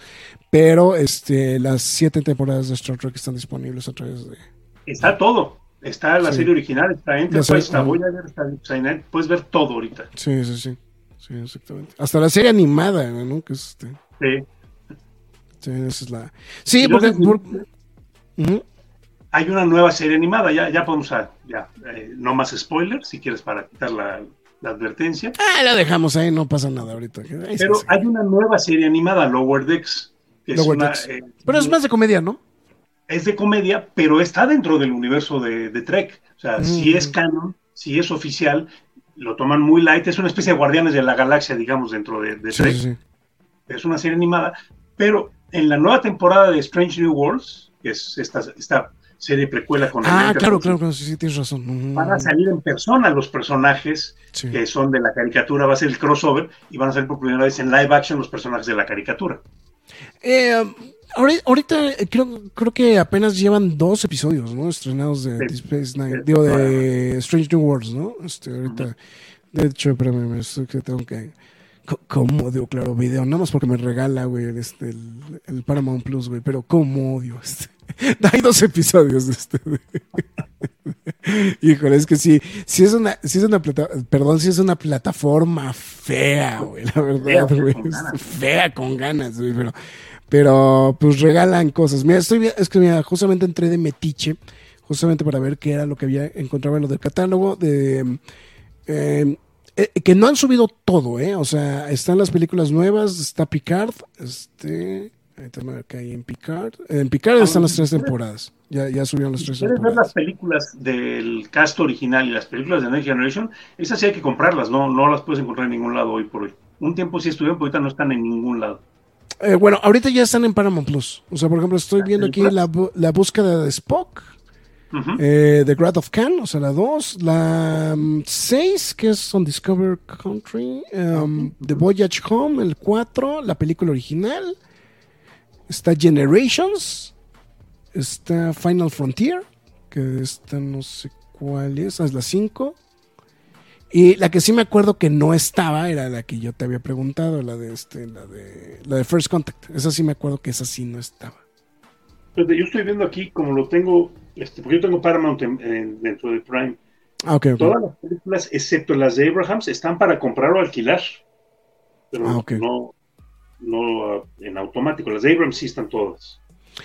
Pero este, las siete temporadas de Star Trek están disponibles a través de. Está todo. Está la serie original, está Enterprise, está Voyager, está. Puedes ver todo ahorita. Sí, sí, sí. Sí, exactamente. Hasta la serie animada, ¿no? Que es este... Sí. Sí, esa es la. Sí, porque. Hay una nueva serie animada, ya, ya podemos. Ya, eh, no más spoilers, si quieres, para quitar la, advertencia. Ah, la dejamos ahí, no pasa nada ahorita. Pero hay una nueva serie animada, Lower Decks. Lower Decks. Eh, pero es más de comedia, ¿no? Es de comedia, pero está dentro del universo de, Trek. O sea, si es mm. canon, si es oficial, lo toman muy light. Es una especie de guardianes de la galaxia, digamos, dentro de, Trek. Es una serie animada, pero en la nueva temporada de Strange New Worlds, que es esta, esta serie precuela con... Ah, claro, claro, claro, sí, tienes razón. Van a salir en persona los personajes que son de la caricatura, va a ser el crossover, y van a ser por primera vez en live action los personajes de la caricatura. Eh, ahorita eh, creo, creo que apenas llevan dos episodios, ¿no? Estrenados de Space Nine, digo, de Strange New Worlds, ¿no? Este, ahorita, de hecho, espérame, que tengo que ¿Cómo odio Claro Video? Nada más porque me regala, güey, este, el, Paramount Plus, güey. Pero ¿cómo odio este? Hay dos episodios de este. Híjole, es que sí, sí es una, sí es una plata, perdón, sí es una plataforma fea, güey, la verdad, güey. Fea con ganas, güey, pero, pero pues regalan cosas. Mira, estoy, es que mira, justamente entré de metiche, justamente para ver qué era lo que había encontrado en lo del catálogo de eh, eh, que no han subido todo, ¿eh? O sea, están las películas nuevas, está Picard, este... que hay en Picard. En Picard están las tres temporadas. Ya, ya subieron las tres temporadas. ver las películas del cast original y las películas de Next Generation? Esas sí hay que comprarlas, no, no las puedes encontrar en ningún lado hoy por hoy. Un tiempo sí estuvieron, pero ahorita no están en ningún lado. Eh, bueno, ahorita ya están en Paramount Plus. O sea, por ejemplo, estoy viendo aquí la, la búsqueda de Spock eh, The Grad of Khan, o sea, la 2. La 6, mm, que es On Discover Country. Um, The Voyage Home, el 4. La película original. Está Generations. Está Final Frontier, que esta no sé cuál es. Es la 5. Y la que sí me acuerdo que no estaba era la que yo te había preguntado, la de este, la de la de First Contact. Esa sí me acuerdo que esa sí no estaba. Pues yo estoy viendo aquí, como lo tengo este, porque yo tengo Paramount dentro de Prime. Ah, Todas las películas, excepto las de Abrahams, están para comprar o alquilar. Pero ah, no, no en automático. Las de Abrahams sí están todas.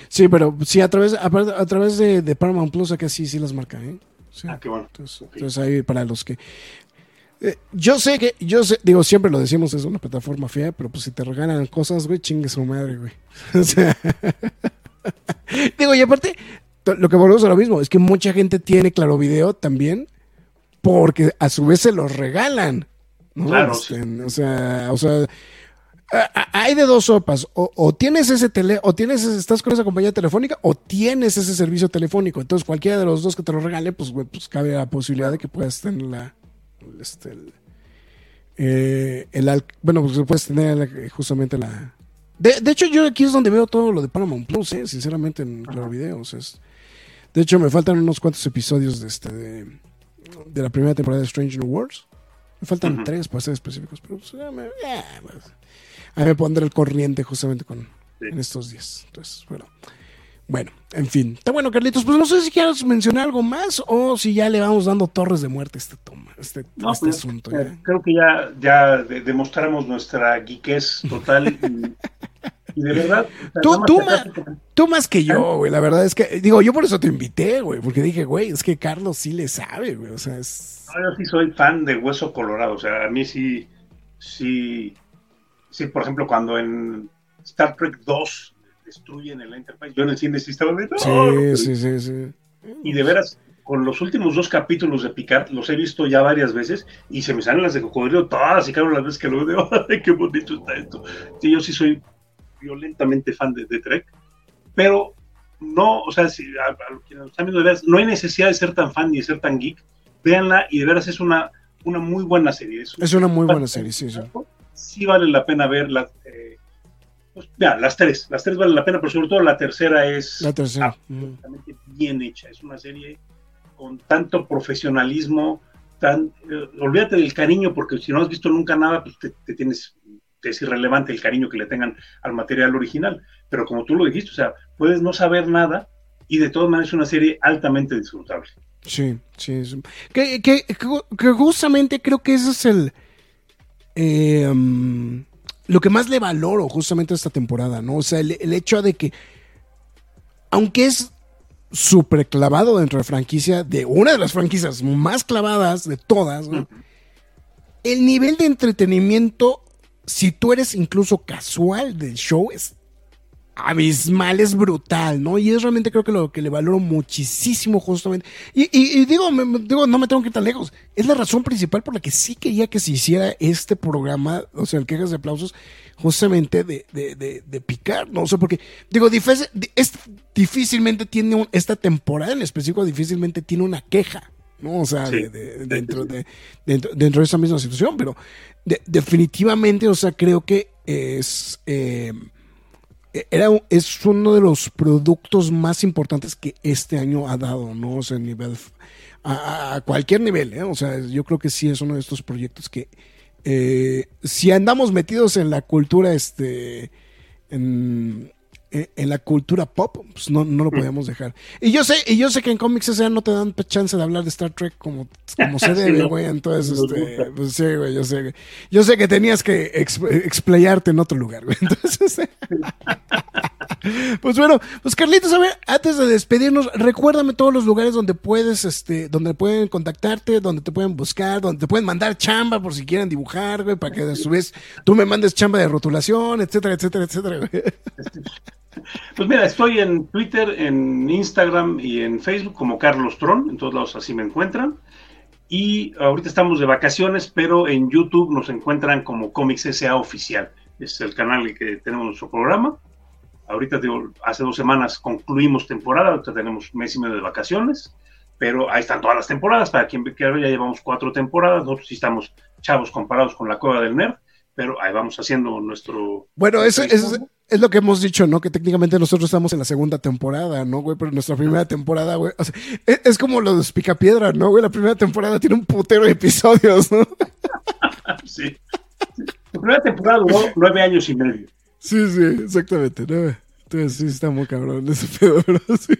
Sí, pero sí, a través, a, través de, Paramount Plus, acá sí, sí las marca, ¿eh? Ah, qué bueno. Entonces, ahí para los que. Eh, yo sé que, yo sé, digo, siempre lo decimos, es una plataforma fea, pero pues si te regalan cosas, güey, chingue su madre, güey. O sea. digo, y aparte, lo que volvemos a lo mismo, es que mucha gente tiene Claro Video también porque a su vez se los regalan. Claro. Este, o sea, o sea, hay de dos sopas, o, tienes ese tele, o tienes, estás con esa compañía telefónica, o tienes ese servicio telefónico. Entonces, cualquiera de los dos que te lo regale, pues, pues cabe la posibilidad de que puedas tener la, este, el, eh, bueno, pues puedes tener justamente la, de, de, hecho, yo aquí es donde veo todo lo de Paramount Plus, ¿eh? sinceramente, en Claro Video. es, de hecho, me faltan unos cuantos episodios de este de, la primera temporada de Strange New Worlds. Me faltan tres para ser específicos, pero pues, me, pues, ahí me pondré el corriente justamente con en estos días. Entonces, bueno. Bueno, en fin. Está bueno, Carlitos. Pues no sé si quieres mencionar algo más o si ya le vamos dando torres de muerte a este toma, este, este pues, asunto. Creo que ya, ya demostramos nuestra geekez total y, de verdad. tú, tú, más, que yo, güey. La verdad es que, digo, yo por eso te invité, güey, porque dije, güey, es que Carlos sí le sabe, güey. O sea, es. yo sí soy fan de Hueso Colorado. O sea, a mí sí, sí, sí, por ejemplo, cuando en Star Trek 2 destruyen el Enterprise, yo en el cine sí estaba viendo. Sí, sí, sí, sí. Y de veras, con los últimos dos capítulos de Picard, los he visto ya varias veces y se me salen las de cocodrilo todas y claro las veces que lo veo. ¡Ay, qué bonito está esto! Sí, yo sí soy violentamente fan de, Trek, pero no, o sea, si a, están viendo de veras, no hay necesidad de ser tan fan ni de ser tan geek, véanla y de veras es una, una muy buena serie. Es, una muy buena serie, sí, sí. Sí vale la pena. Eh, Pues, ya, las tres, las tres valen la pena, pero sobre todo la tercera es La tercera. absolutamente bien hecha. Es una serie con tanto profesionalismo, tan, eh, olvídate del cariño, porque si no has visto nunca nada, pues te, te tienes, es irrelevante el cariño que le tengan al material original. Pero como tú lo dijiste, o sea, puedes no saber nada y de todas maneras es una serie altamente disfrutable. Sí, sí. Que, que- que justamente creo que ese es el. Eh, mm, lo que más le valoro justamente a esta temporada, ¿no? O sea, el, el hecho de que. Aunque es súper clavado dentro de franquicia, de una de las franquicias más clavadas de todas, ¿no? el nivel de entretenimiento, si tú eres incluso casual del show, es abismal, es brutal, ¿no? Y es realmente creo que lo que le valoro muchísimo justamente. Y, y- y digo, me- digo, no me tengo que ir tan lejos. Es la razón principal por la que sí quería que se hiciera este programa, o sea, el quejas de aplausos, justamente de, de, de, de picar, ¿no? O sea, porque, digo, difícil- di- es, difícilmente tiene un- esta temporada en específico, difícilmente tiene una queja. ¿no? O sea, Sí. de- de- dentro, de, dentro, dentro de esa misma situación, pero de- definitivamente, o sea, creo que es, eh, era, es uno de los productos más importantes que este año ha dado, ¿no? O sea, nivel, a cualquier nivel, ¿eh? O sea, yo creo que sí es uno de estos proyectos que, eh, si andamos metidos en la cultura, este, en, en- en la cultura pop, pues no, no lo podíamos dejar. Y yo sé, y yo sé que en cómics esa no te dan chance de hablar de Star Trek como, como se debe, güey. Entonces, este, pues sí, güey, yo sé. Yo sé que tenías que exp- explayarte en otro lugar, güey. Entonces, pues bueno, pues Carlitos, a ver, antes de despedirnos, recuérdame todos los lugares donde puedes, este, donde pueden contactarte, donde te pueden buscar, donde te pueden mandar chamba por si quieren dibujar, güey, para que a su vez tú me mandes chamba de rotulación, etcétera, etcétera, etcétera, güey. Pues mira, estoy en Twitter, en Instagram y en Facebook como Carlos Tron, en todos lados así me encuentran. Y ahorita estamos de vacaciones, pero en YouTube nos encuentran como Comics SA Oficial. Es el canal que tenemos nuestro programa. Ahorita digo, hace dos semanas concluimos temporada, ahorita tenemos mes y medio de vacaciones, pero ahí están todas las temporadas. Para quien quiera ya llevamos cuatro temporadas. Nosotros sí estamos chavos comparados con la Cueva del Nerd, pero ahí vamos haciendo nuestro. Bueno, eso es, es lo que hemos dicho, ¿no? Que técnicamente nosotros estamos en la segunda temporada, ¿no, güey? Pero nuestra primera temporada, güey. o sea, es, es como lo de Picapiedra, ¿no, güey? La primera temporada tiene un putero de episodios, ¿no? Sí. La primera temporada duró nueve años y medio. Sí, sí, exactamente. ¿no? Entonces sí está muy cabrón ese pedo, sí.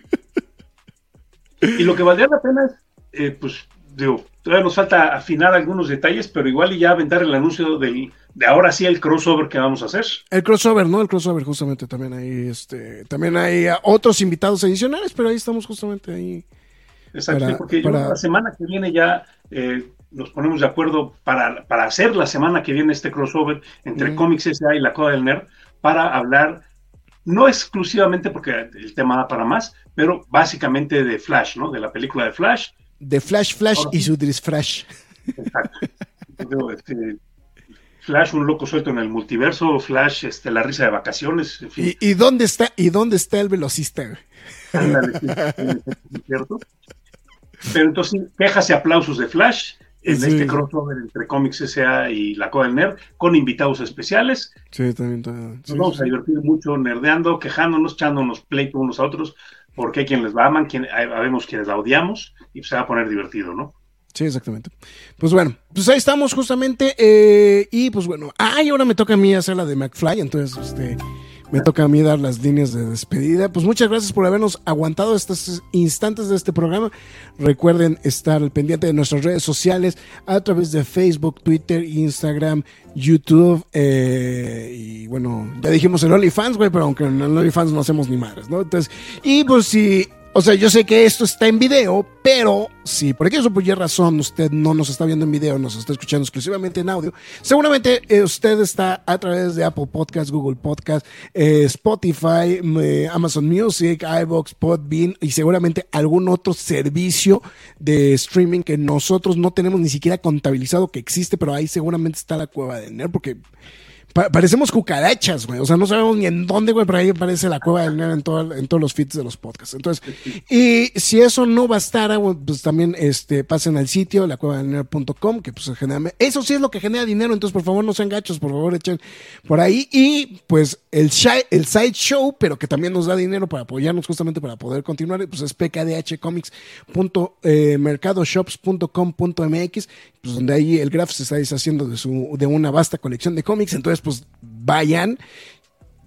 Y lo que valdría la pena es, eh, pues, digo, todavía nos falta afinar algunos detalles, pero igual y ya aventar el anuncio del, de ahora sí el crossover que vamos a hacer. El crossover, ¿no? El crossover, justamente también hay, este, también hay ah, otros invitados adicionales, pero ahí estamos justamente ahí. Exacto, Para- porque yo la semana que viene ya eh, nos ponemos de acuerdo para, para hacer la semana que viene este crossover entre Ujú. Comics S.A. y la Coda del Nerd para hablar, no exclusivamente porque el tema da para más, pero básicamente de Flash, ¿no? De la película de Flash, De Flash Flash Ahora y su Disflash. Exacto. Este, Flash, un loco suelto en el multiverso, Flash, este, la risa de vacaciones, en fin, ¿Y, y dónde está, y dónde está el velocista, ándale, cierto. Pero entonces, quejas y aplausos de Flash en Sí, este crossover entre Comics S.A. y la Coda del Nerd, con invitados especiales. Sí, también está. Nos vamos sí. a divertir mucho nerdeando, quejándonos, echándonos pleito unos a otros, porque hay quienes la aman, quien, hay, habemos quienes la odiamos, y se va a poner divertido, ¿no? Sí, exactamente. Pues bueno, pues ahí estamos justamente. eh, y pues bueno, ay, ahora me toca a mí hacer la de McFly, entonces este, me toca a mí dar las líneas de despedida. Pues muchas gracias por habernos aguantado estos instantes de este programa. Recuerden estar al pendiente de nuestras redes sociales a través de Facebook, Twitter, Instagram, YouTube. eh, y bueno, ya dijimos el OnlyFans, güey, pero aunque en el OnlyFans no hacemos ni madres, ¿no? Entonces, y pues si o sea, yo sé que esto está en video, pero si por aquella Y razón usted no nos está viendo en video, nos está escuchando exclusivamente en audio, seguramente eh, usted está a través de Apple Podcast, Google Podcast, eh, Spotify, eh, Amazon Music, iBox, Podbean y seguramente algún otro servicio de streaming que nosotros no tenemos ni siquiera contabilizado que existe, pero ahí seguramente está la cueva del nerd, porque parecemos cucarachas, güey. O sea, no sabemos ni en dónde, güey, pero ahí aparece la cueva del nerd en, en todos los feeds de los podcasts. Entonces, y si eso no bastara, pues también este, pasen al sitio, la cueva del nerd.com, que pues genera, eso sí es lo que genera dinero. Entonces, por favor, no sean gachos, por favor, echen por ahí. Y pues el, el side show, pero que también nos da dinero para apoyarnos justamente para poder continuar, pues es pkdhcomics.mercadoshops.com.mx, pues donde ahí el Graf se está deshaciendo de, su, de una vasta colección de cómics. Entonces, pues vayan,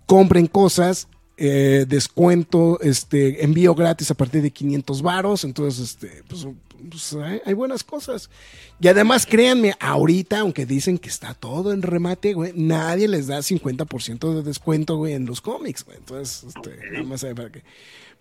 compren cosas, eh, descuento, este, envío gratis a partir de 500 varos, entonces, este, pues, pues hay, buenas cosas. Y además, créanme, ahorita, aunque dicen que está todo en remate, güey, nadie les da 50% de descuento, güey, en los cómics, güey. Entonces, este, nada más para que,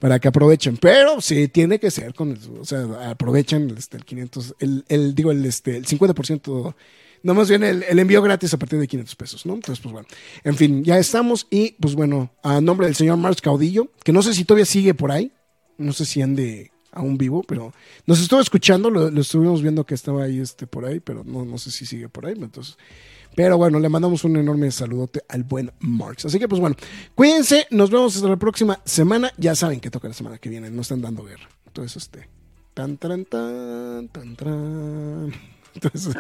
para que aprovechen. Pero sí, tiene que ser con, o sea, aprovechen este, el 500, el, el, digo, el, este, el 50% no más bien el, envío gratis a partir de 500 pesos, ¿no? Entonces, pues bueno, en fin, ya estamos y pues bueno, a nombre del señor Marx Caudillo, que no sé si todavía sigue por ahí, no sé si ande aún vivo, pero nos estuvo escuchando, lo, estuvimos viendo que estaba ahí este, por ahí, pero no, no sé si sigue por ahí, entonces... Pero bueno, le mandamos un enorme saludote al buen Marx. Así que pues bueno, cuídense, nos vemos hasta la próxima semana. Ya saben que toca la semana que viene, no están dando guerra. Entonces, este... Tan, tan, tan, tan, tan. Entonces,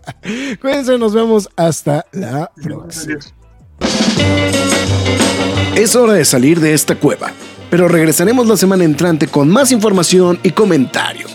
cuídense, nos vemos hasta la próxima. Es hora de salir de esta cueva, pero regresaremos la semana entrante con más información y comentarios.